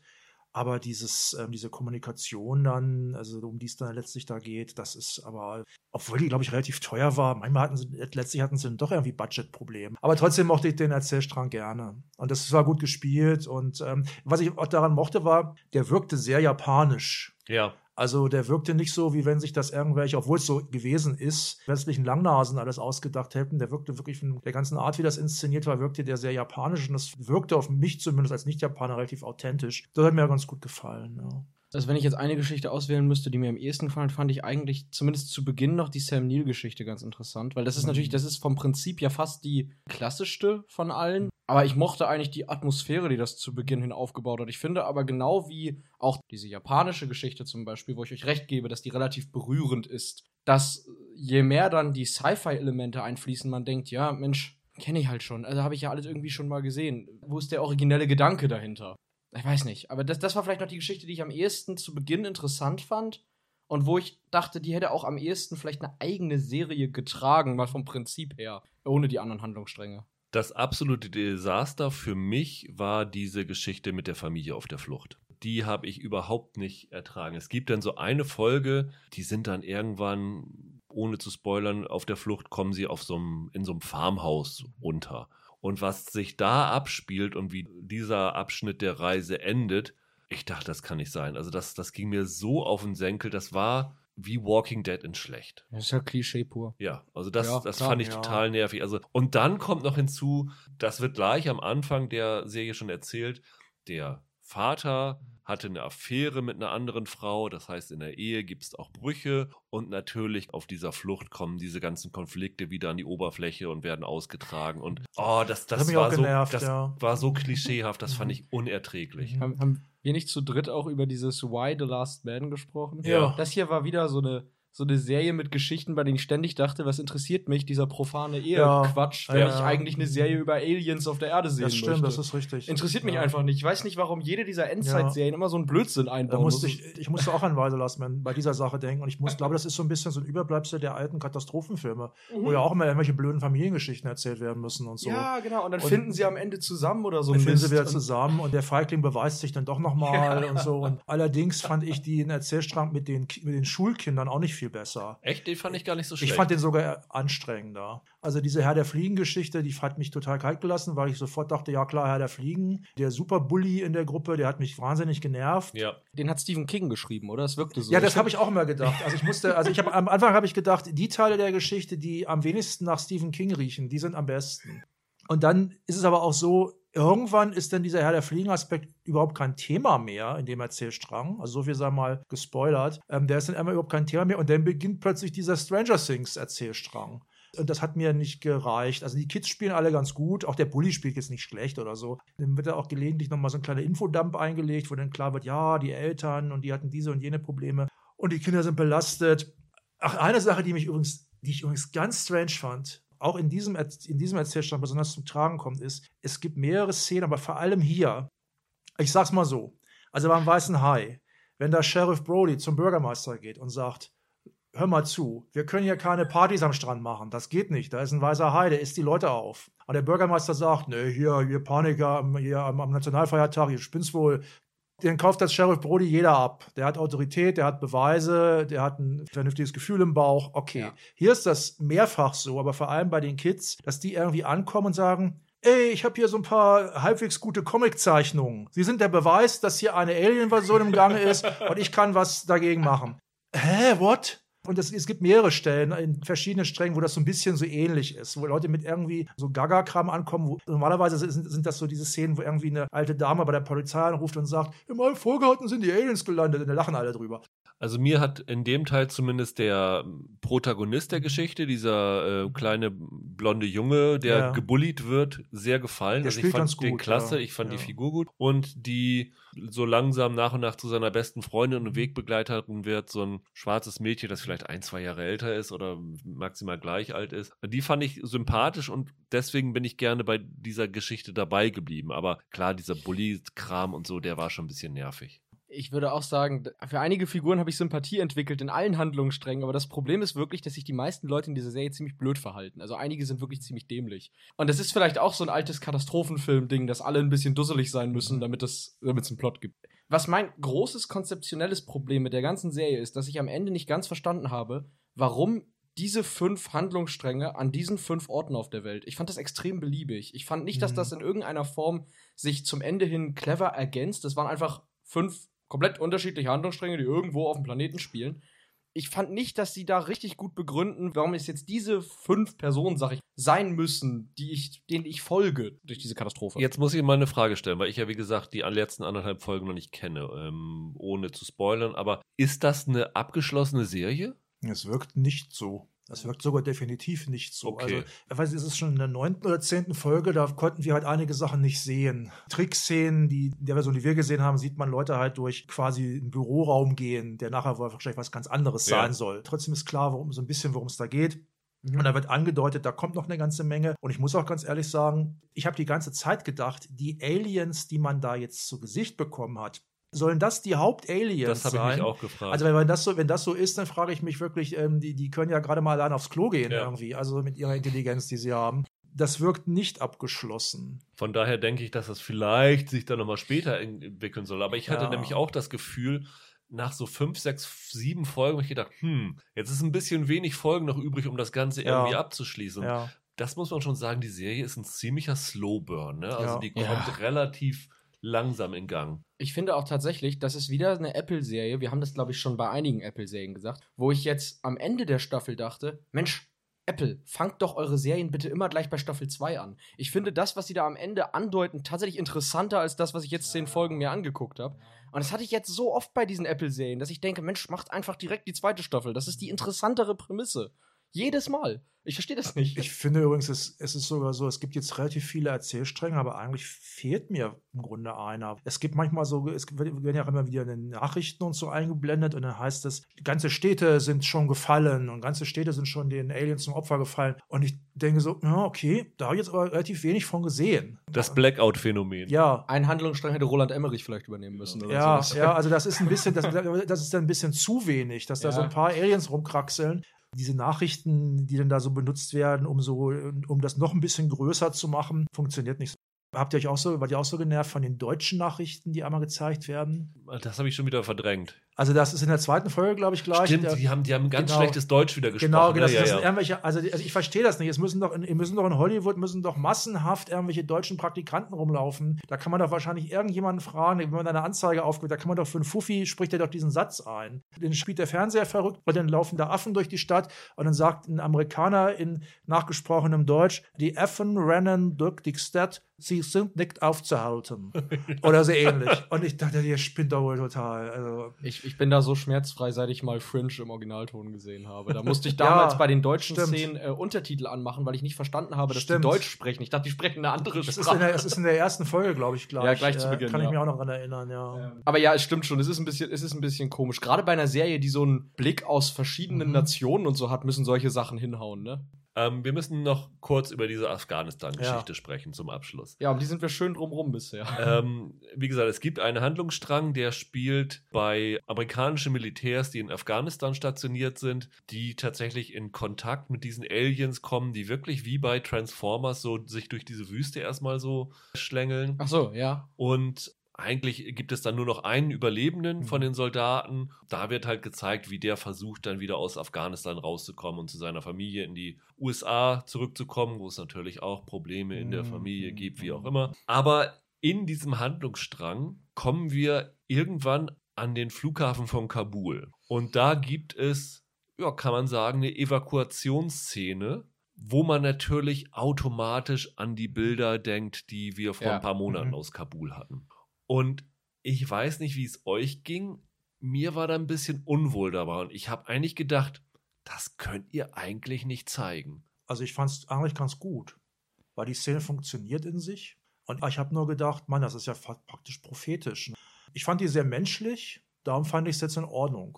Aber dieses, ähm, diese Kommunikation dann, also um die es dann letztlich da geht, das ist aber, obwohl die, glaube ich, relativ teuer war, manchmal hatten sie, letztlich hatten sie doch irgendwie Budgetprobleme. Aber trotzdem mochte ich den Erzählstrang gerne. Und das war gut gespielt. Und ähm, was ich auch daran mochte, war, der wirkte sehr japanisch. Ja, Also der wirkte nicht so, wie wenn sich das irgendwelche, obwohl es so gewesen ist, westlichen Langnasen alles ausgedacht hätten. Der wirkte wirklich von der ganzen Art, wie das inszeniert war, wirkte der sehr japanisch und das wirkte auf mich zumindest als Nicht-Japaner relativ authentisch. Das hat mir ganz gut gefallen. Ja. Also wenn ich jetzt eine Geschichte auswählen müsste, die mir am ehesten gefallen, fand ich eigentlich zumindest zu Beginn noch die Sam Neill-Geschichte ganz interessant, weil das ist Mhm. natürlich, das ist vom Prinzip ja fast die klassischste von allen. Aber ich mochte eigentlich die Atmosphäre, die das zu Beginn hin aufgebaut hat. Ich finde aber genau wie auch diese japanische Geschichte zum Beispiel, wo ich euch recht gebe, dass die relativ berührend ist, dass je mehr dann die Sci-Fi-Elemente einfließen, man denkt, ja, Mensch, kenne ich halt schon. Also habe ich ja alles irgendwie schon mal gesehen. Wo ist der originelle Gedanke dahinter? Ich weiß nicht, aber das, das war vielleicht noch die Geschichte, die ich am ehesten zu Beginn interessant fand und wo ich dachte, die hätte auch am ehesten vielleicht eine eigene Serie getragen, mal vom Prinzip her, ohne die anderen Handlungsstränge. Das absolute Desaster für mich war diese Geschichte mit der Familie auf der Flucht. Die habe ich überhaupt nicht ertragen. Es gibt dann so eine Folge, die sind dann irgendwann, ohne zu spoilern, auf der Flucht kommen sie auf so einem, in so einem Farmhaus unter. Und was sich da abspielt und wie dieser Abschnitt der Reise endet, ich dachte, das kann nicht sein. Also das, das ging mir so auf den Senkel. Das war wie Walking Dead in schlecht. Das ist ja Klischee pur. Ja, also das, Ja, das klar, fand ich ja. total nervig. Also, und dann kommt noch hinzu, das wird gleich am Anfang der Serie schon erzählt, der Vater hatte eine Affäre mit einer anderen Frau. Das heißt, in der Ehe gibt es auch Brüche. Und natürlich auf dieser Flucht kommen diese ganzen Konflikte wieder an die Oberfläche und werden ausgetragen. Und oh, das, das, hat mich war, auch so, genervt, das ja. war so klischeehaft, das fand Mhm. ich unerträglich. Haben, haben wir nicht zu dritt auch über dieses Why the Last Man gesprochen? Ja. Das hier war wieder so eine, so eine Serie mit Geschichten, bei denen ich ständig dachte, was interessiert mich, dieser profane. Ehe-Quatsch, Ja, wenn ja. ich eigentlich eine Serie über Aliens auf der Erde sehen Das stimmt, möchte. das ist richtig. Interessiert mich einfach nicht. Ich weiß nicht, warum jede dieser Endzeitserien immer so einen Blödsinn einbauen muss. ich, ich musste auch an Weise Lastman bei dieser Sache denken. Und ich muss, glaube, das ist so ein bisschen so ein Überbleibsel der alten Katastrophenfilme, wo ja auch immer irgendwelche blöden Familiengeschichten erzählt werden müssen und so. Mhm. Ja, genau. Und dann Und- finden sie am Ende zusammen oder so. Dann finden sie wieder zusammen und der Feigling beweist sich dann doch nochmal und so. Und allerdings fand ich den Erzählstrang mit den, mit den Schulkindern auch nicht viel besser. Echt, den fand ich gar nicht so schlecht. Ich fand den sogar anstrengender. Also diese Herr der Fliegen-Geschichte, die hat mich total kalt gelassen, weil ich sofort dachte, ja klar, Herr der Fliegen. Der Superbully in der Gruppe, der hat mich wahnsinnig genervt. ja. Den hat Stephen King geschrieben, oder? Das wirkte so. Ja, das habe ich auch immer gedacht. Also ich musste, also ich habe am Anfang habe ich gedacht, die Teile der Geschichte, die am wenigsten nach Stephen King riechen, die sind am besten. Und dann ist es aber auch so, irgendwann ist dann dieser Herr der Fliegen-Aspekt überhaupt kein Thema mehr in dem Erzählstrang. Also so viel sei mal gespoilert. Ähm, der ist dann einmal überhaupt kein Thema mehr und dann beginnt plötzlich dieser Stranger Things Erzählstrang. Und das hat mir nicht gereicht. Also die Kids spielen alle ganz gut. Auch der Bully spielt jetzt nicht schlecht oder so. Dann wird da auch gelegentlich nochmal so ein kleiner Infodump eingelegt, wo dann klar wird, ja, die Eltern und die hatten diese und jene Probleme. Und die Kinder sind belastet. Ach, eine Sache, die mich übrigens, die ich übrigens ganz strange fand, auch in diesem, in diesem Erzählstand besonders zum Tragen kommt, ist, es gibt mehrere Szenen, aber vor allem hier. Ich sag's mal so. Also beim Weißen Hai, wenn da Sheriff Brody zum Bürgermeister geht und sagt, hör mal zu, wir können hier keine Partys am Strand machen. Das geht nicht. Da ist ein weißer Hai, der isst die Leute auf. Und der Bürgermeister sagt, ne, hier, hier Paniker hier am, am Nationalfeiertag, ihr spinnst wohl. Den kauft das Sheriff Brody jeder ab. Der hat Autorität, der hat Beweise, der hat ein vernünftiges Gefühl im Bauch. Okay. Ja. Hier ist das mehrfach so, aber vor allem bei den Kids, dass die irgendwie ankommen und sagen, ey, ich habe hier so ein paar halbwegs gute Comiczeichnungen. Sie sind der Beweis, dass hier eine Alien-Version im Gange ist und ich kann was dagegen machen. Hä, what? Und es, es gibt mehrere Stellen in verschiedenen Strängen, wo das so ein bisschen so ähnlich ist, wo Leute mit irgendwie so Gaga-Kram ankommen. Wo, normalerweise sind, sind das so diese Szenen, wo irgendwie eine alte Dame bei der Polizei anruft und sagt, in meinem Vorgarten sind die Aliens gelandet. Und da lachen alle drüber. Also mir hat in dem Teil zumindest der Protagonist der Geschichte, dieser äh, kleine blonde Junge, der Ja. gebullied wird, sehr gefallen. Der also ich fand ganz den gut, klasse, ja. ich fand Ja. die Figur gut. Und die so langsam nach und nach zu seiner besten Freundin und Wegbegleiterin wird, so ein schwarzes Mädchen, das vielleicht ein, zwei Jahre älter ist oder maximal gleich alt ist. Die fand ich sympathisch und deswegen bin ich gerne bei dieser Geschichte dabei geblieben. Aber klar, dieser Bully-Kram und so, der war schon ein bisschen nervig. Ich würde auch sagen, für einige Figuren habe ich Sympathie entwickelt in allen Handlungssträngen, aber das Problem ist wirklich, dass sich die meisten Leute in dieser Serie ziemlich blöd verhalten. Also einige sind wirklich ziemlich dämlich. Und das ist vielleicht auch so ein altes Katastrophenfilm-Ding, dass alle ein bisschen dusselig sein müssen, damit es damit es einen Plot gibt. Was mein großes konzeptionelles Problem mit der ganzen Serie ist, dass ich am Ende nicht ganz verstanden habe, warum diese fünf Handlungsstränge an diesen fünf Orten auf der Welt. Ich fand das extrem beliebig. Ich fand nicht, dass Mhm. das in irgendeiner Form sich zum Ende hin clever ergänzt. Das waren einfach fünf komplett unterschiedliche Handlungsstränge, die irgendwo auf dem Planeten spielen. Ich fand nicht, dass sie da richtig gut begründen, warum es jetzt diese fünf Personen, sag ich, sein müssen, die ich, denen ich folge durch diese Katastrophe. Jetzt muss ich mal eine Frage stellen, weil ich ja, wie gesagt, die letzten anderthalb Folgen noch nicht kenne, ähm, ohne zu spoilern. Aber ist das eine abgeschlossene Serie? Es wirkt nicht so. Das wirkt sogar definitiv nicht so. Okay. Also, ich weiß, es ist schon in der neunten oder zehnten Folge, da konnten wir halt einige Sachen nicht sehen. Trickszenen, die in der Version, die wir gesehen haben, sieht man Leute halt durch quasi einen Büroraum gehen, der nachher wohl wahrscheinlich was ganz anderes Ja. sein soll. Trotzdem ist klar, worum, so ein bisschen, worum es da geht. Und da wird angedeutet, da kommt noch eine ganze Menge. Und ich muss auch ganz ehrlich sagen, ich habe die ganze Zeit gedacht, die Aliens, die man da jetzt zu Gesicht bekommen hat, sollen das die Hauptaliens Das habe ich sein? mich auch gefragt. Also wenn das so, wenn das so ist, dann frage ich mich wirklich, ähm, die, die können ja gerade mal allein aufs Klo gehen Ja. irgendwie, also mit ihrer Intelligenz, die sie haben. Das wirkt nicht abgeschlossen. Von daher denke ich, dass das vielleicht sich dann nochmal später en- entwickeln soll. Aber ich hatte Ja. nämlich auch das Gefühl, nach so fünf, sechs, sieben Folgen habe ich gedacht, hm, jetzt ist ein bisschen wenig Folgen noch übrig, um das Ganze Ja. irgendwie abzuschließen. Das muss man schon sagen, die Serie ist ein ziemlicher Slowburn. Ne? Also Ja. die Ja. kommt relativ langsam in Gang. Ich finde auch tatsächlich, das ist wieder eine Apple-Serie. Wir haben das, glaube ich, schon bei einigen Apple-Serien gesagt, wo ich jetzt am Ende der Staffel dachte: Mensch, Apple, fangt doch eure Serien bitte immer gleich bei Staffel 2 an. Ich finde das, was sie da am Ende andeuten, tatsächlich interessanter als das, was ich jetzt zehn Folgen mir angeguckt habe. Und das hatte ich jetzt so oft bei diesen Apple-Serien, dass ich denke, Mensch, macht einfach direkt die zweite Staffel. Das ist die interessantere Prämisse. Jedes Mal. Ich verstehe das nicht. Ich finde übrigens, es, es ist sogar so, es gibt jetzt relativ viele Erzählstränge, aber eigentlich fehlt mir im Grunde einer. Es gibt manchmal so, es werden ja immer wieder Nachrichten und so eingeblendet und dann heißt es, ganze Städte sind schon gefallen und ganze Städte sind schon den Aliens zum Opfer gefallen. Und ich denke so, ja, okay, da habe ich jetzt aber relativ wenig von gesehen. Das Blackout-Phänomen. Ja. Ein Handlungsstrang hätte Roland Emmerich vielleicht übernehmen müssen. Oder ja, sowas. ja, also das ist ein bisschen, das, das ist dann ein bisschen zu wenig, dass da Ja. so ein paar Aliens rumkraxeln. Diese Nachrichten, die dann da so benutzt werden, um so, um das noch ein bisschen größer zu machen, funktioniert nicht. Habt ihr euch auch so, wart ihr auch so genervt von den deutschen Nachrichten, die einmal gezeigt werden? Das habe ich schon wieder verdrängt. Also das ist in der zweiten Folge, glaube ich, gleich. Stimmt, Der- die haben, die haben ganz Genau. schlechtes Deutsch wieder gesprochen. Genau, genau. Das, ja, das sind ja. irgendwelche, also, also ich verstehe das nicht. Es müssen doch, in, müssen doch in Hollywood müssen doch massenhaft irgendwelche deutschen Praktikanten rumlaufen. Da kann man doch wahrscheinlich irgendjemanden fragen, wenn man eine Anzeige aufgibt, da kann man doch für einen Fuffi spricht er doch diesen Satz ein. Den spielt der Fernseher verrückt, weil dann laufen da Affen durch die Stadt und dann sagt ein Amerikaner in nachgesprochenem Deutsch, die Affen rennen durch die Stadt, sie sind nicht aufzuhalten. Oder so ähnlich. Und ich dachte, ihr spinnt doch wohl total. Also, Ich, ich bin da so schmerzfrei, seit ich mal Fringe im Originalton gesehen habe. Da musste ich damals Ja, bei den deutschen stimmt. Szenen äh, Untertitel anmachen, weil ich nicht verstanden habe, dass Stimmt. die Deutsch sprechen. Ich dachte, die sprechen eine andere das ist, in Sprache. der, das ist in der ersten Folge, glaube ich, gleich. Ja, gleich zu Äh, Beginn, Kann ich ja. mich auch noch dran erinnern, ja. Aber ja, es stimmt schon. Es ist ein bisschen, es ist ein bisschen komisch. Gerade bei einer Serie, die so einen Blick aus verschiedenen Mhm. Nationen und so hat, müssen solche Sachen hinhauen, ne? Ähm, wir müssen noch kurz über diese Afghanistan-Geschichte Ja. sprechen zum Abschluss. Ja, um die sind wir schön drumrum bisher. ähm, wie gesagt, es gibt einen Handlungsstrang, der spielt bei amerikanischen Militärs, die in Afghanistan stationiert sind, die tatsächlich in Kontakt mit diesen Aliens kommen, die wirklich wie bei Transformers so sich durch diese Wüste erstmal so schlängeln. Ach so, ja. Und eigentlich gibt es dann nur noch einen Überlebenden von Mhm. den Soldaten. Da wird halt gezeigt, wie der versucht, dann wieder aus Afghanistan rauszukommen und zu seiner Familie in die USA zurückzukommen, wo es natürlich auch Probleme in der Mhm. Familie gibt, wie auch immer. Aber in diesem Handlungsstrang kommen wir irgendwann an den Flughafen von Kabul. Und da gibt es, ja, kann man sagen, eine Evakuationsszene, wo man natürlich automatisch an die Bilder denkt, die wir vor Ja. ein paar Monaten Mhm. aus Kabul hatten. Und ich weiß nicht, wie es euch ging. Mir war da ein bisschen unwohl dabei und ich habe eigentlich gedacht, das könnt ihr eigentlich nicht zeigen. Also ich fand es eigentlich ganz gut, weil die Szene funktioniert in sich. Und ich habe nur gedacht, Mann, das ist ja praktisch prophetisch. Ich fand die sehr menschlich, darum fand ich es jetzt in Ordnung.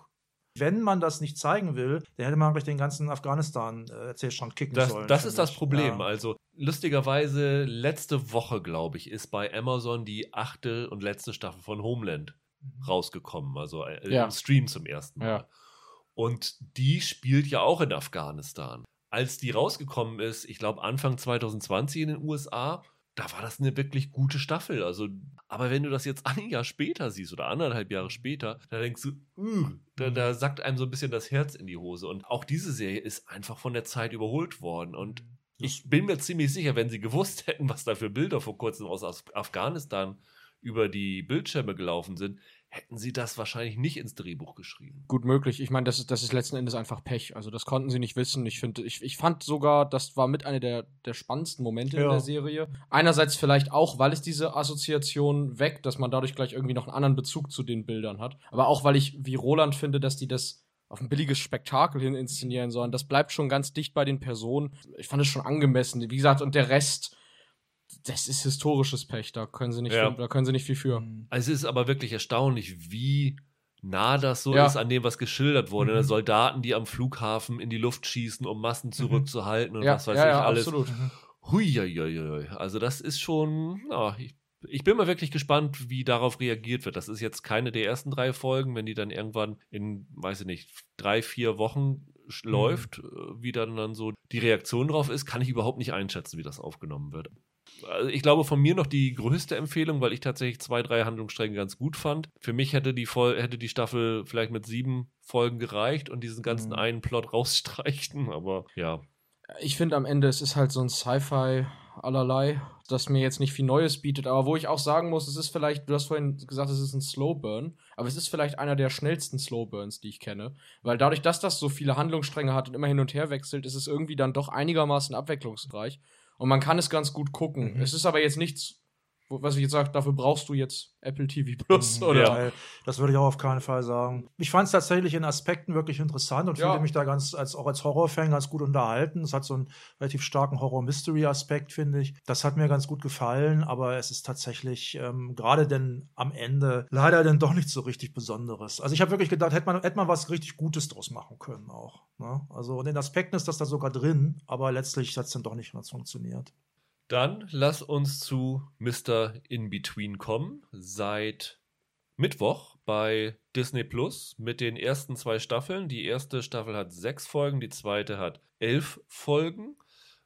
Wenn man das nicht zeigen will, dann hätte man gleich den ganzen Afghanistan-Erzählstrang kicken Das, sollen. das ist das. Problem. Ja. Also lustigerweise, letzte Woche, glaube ich, ist bei Amazon die achte und letzte Staffel von Homeland rausgekommen. Also äh, Ja. im Stream zum ersten Mal. Ja. Und die spielt ja auch in Afghanistan. Als die rausgekommen ist, ich glaube Anfang 2020 in den USA, da war das eine wirklich gute Staffel. Also, aber wenn du das jetzt ein Jahr später siehst oder anderthalb Jahre später, da denkst du, uh, da, da sackt einem so ein bisschen das Herz in die Hose. Und auch diese Serie ist einfach von der Zeit überholt worden. Und ich bin mir ziemlich sicher, wenn sie gewusst hätten, was da für Bilder vor kurzem aus Af- Afghanistan über die Bildschirme gelaufen sind, hätten sie das wahrscheinlich nicht ins Drehbuch geschrieben. Gut möglich. Ich meine, das ist, das ist letzten Endes einfach Pech. Also das konnten sie nicht wissen. Ich finde, ich, ich fand sogar, das war mit einer der, der spannendsten Momente in Ja. der Serie. Einerseits vielleicht auch, weil es diese Assoziation weckt, dass man dadurch gleich irgendwie noch einen anderen Bezug zu den Bildern hat. Aber auch, weil ich, wie Roland finde, dass die das auf ein billiges Spektakel hin inszenieren sollen. Das bleibt schon ganz dicht bei den Personen. Ich fand es schon angemessen. Wie gesagt, und der Rest, das ist historisches Pech. Da können sie nicht, Ja. viel, da können sie nicht viel für. Mhm. Also es ist aber wirklich erstaunlich, wie nah das so Ja. ist an dem, was geschildert wurde. Ne? Mhm. Soldaten, die am Flughafen in die Luft schießen, um Massen zurückzuhalten und Ja, was weiß ja, ich ja, alles. absolut. Huiuiuiui. Also das ist schon, ja, ich, ich bin mal wirklich gespannt, wie darauf reagiert wird. Das ist jetzt keine der ersten drei Folgen, wenn die dann irgendwann in, weiß ich nicht, drei, vier Wochen sch- läuft, äh, wie dann dann so die Reaktion drauf ist, kann ich überhaupt nicht einschätzen, wie das aufgenommen wird. Also ich glaube von mir noch die größte Empfehlung, weil ich tatsächlich zwei, drei Handlungsstränge ganz gut fand. Für mich hätte die, Fol hätte die Staffel vielleicht mit sieben Folgen gereicht und diesen ganzen Mhm. einen Plot rausstreichen, aber ja. Ich finde am Ende, es ist halt so ein Sci-Fi allerlei, das mir jetzt nicht viel Neues bietet, aber wo ich auch sagen muss, es ist vielleicht, du hast vorhin gesagt, es ist ein Slow Burn, aber es ist vielleicht einer der schnellsten Slow Burns, die ich kenne, weil dadurch, dass das so viele Handlungsstränge hat und immer hin und her wechselt, ist es irgendwie dann doch einigermaßen abwechslungsreich und man kann es ganz gut gucken. Mhm. Es ist aber jetzt nichts was ich jetzt sage, dafür brauchst du jetzt Apple TV Plus, mhm. oder? Ja, das würde ich auch auf keinen Fall sagen. Ich fand es tatsächlich in Aspekten wirklich interessant und ja. fühlte mich da ganz, als, auch als Horrorfan ganz gut unterhalten. Es hat so einen relativ starken Horror-Mystery-Aspekt, finde ich. Das hat mir ganz gut gefallen, aber es ist tatsächlich ähm, gerade denn am Ende leider dann doch nichts so richtig Besonderes. Also ich habe wirklich gedacht, hätte man, hätte man was richtig Gutes draus machen können auch. Ne? Also in den Aspekten ist das da sogar drin, aber letztlich hat es dann doch nicht mehr funktioniert. Dann lass uns zu Mr. In-Between kommen. Seit Mittwoch bei Disney Plus mit den ersten zwei Staffeln. Die erste Staffel hat sechs Folgen, die zweite hat elf Folgen.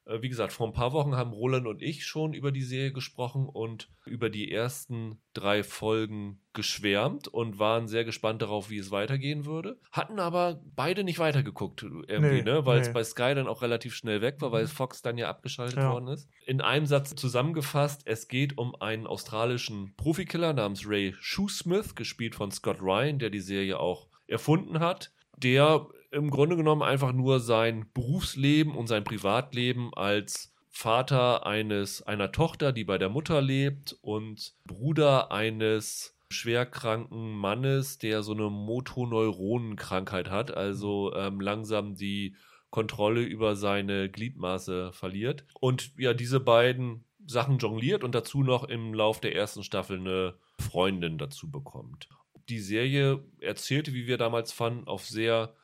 Äh, wie gesagt, vor ein paar Wochen haben Roland und ich schon über die Serie gesprochen und über die ersten drei Folgen geschwärmt und waren sehr gespannt darauf, wie es weitergehen würde. Hatten aber beide nicht weitergeguckt, irgendwie, nee, ne? weil nee. es bei Sky dann auch relativ schnell weg war, weil mhm. Fox dann ja abgeschaltet ja. worden ist. In einem Satz zusammengefasst, es geht um einen australischen Profikiller namens Ray Shoesmith, gespielt von Scott Ryan, der die Serie auch erfunden hat, der im Grunde genommen einfach nur sein Berufsleben und sein Privatleben als Vater eines einer Tochter, die bei der Mutter lebt und Bruder eines schwerkranken Mannes, der so eine Motoneuronenkrankheit hat, also ähm, langsam die Kontrolle über seine Gliedmaße verliert. Und ja, diese beiden Sachen jongliert und dazu noch im Lauf der ersten Staffel eine Freundin dazu bekommt. Die Serie erzählte, wie wir damals fanden, auf sehr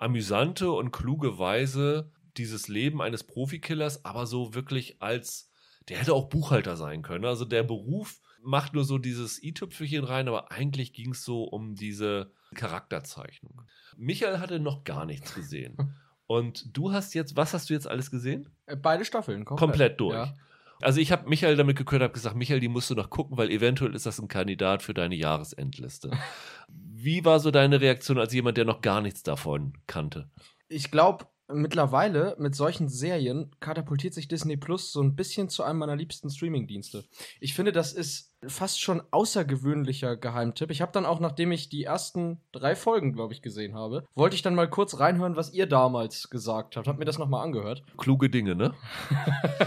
amüsante und kluge Weise dieses Leben eines Profikillers, aber so wirklich als, der hätte auch Buchhalter sein können. Also der Beruf macht nur so dieses i-Tüpfelchen rein, aber eigentlich ging es so um diese Charakterzeichnung. Michael hatte noch gar nichts gesehen. Und du hast jetzt, was hast du jetzt alles gesehen? Äh, beide Staffeln, komplett, komplett durch. Ja. Also ich habe Michael damit gekürt, habe gesagt, Michael, die musst du noch gucken, weil eventuell ist das ein Kandidat für deine Jahresendliste. Wie war so deine Reaktion als jemand, der noch gar nichts davon kannte? Ich glaube, mittlerweile mit solchen Serien katapultiert sich Disney Plus so ein bisschen zu einem meiner liebsten Streaming-Dienste. Ich finde, das ist fast schon außergewöhnlicher Geheimtipp. Ich habe dann auch, nachdem ich die ersten drei Folgen, glaube ich, gesehen habe, wollte ich dann mal kurz reinhören, was ihr damals gesagt habt. Hab mir das nochmal angehört. Kluge Dinge, ne?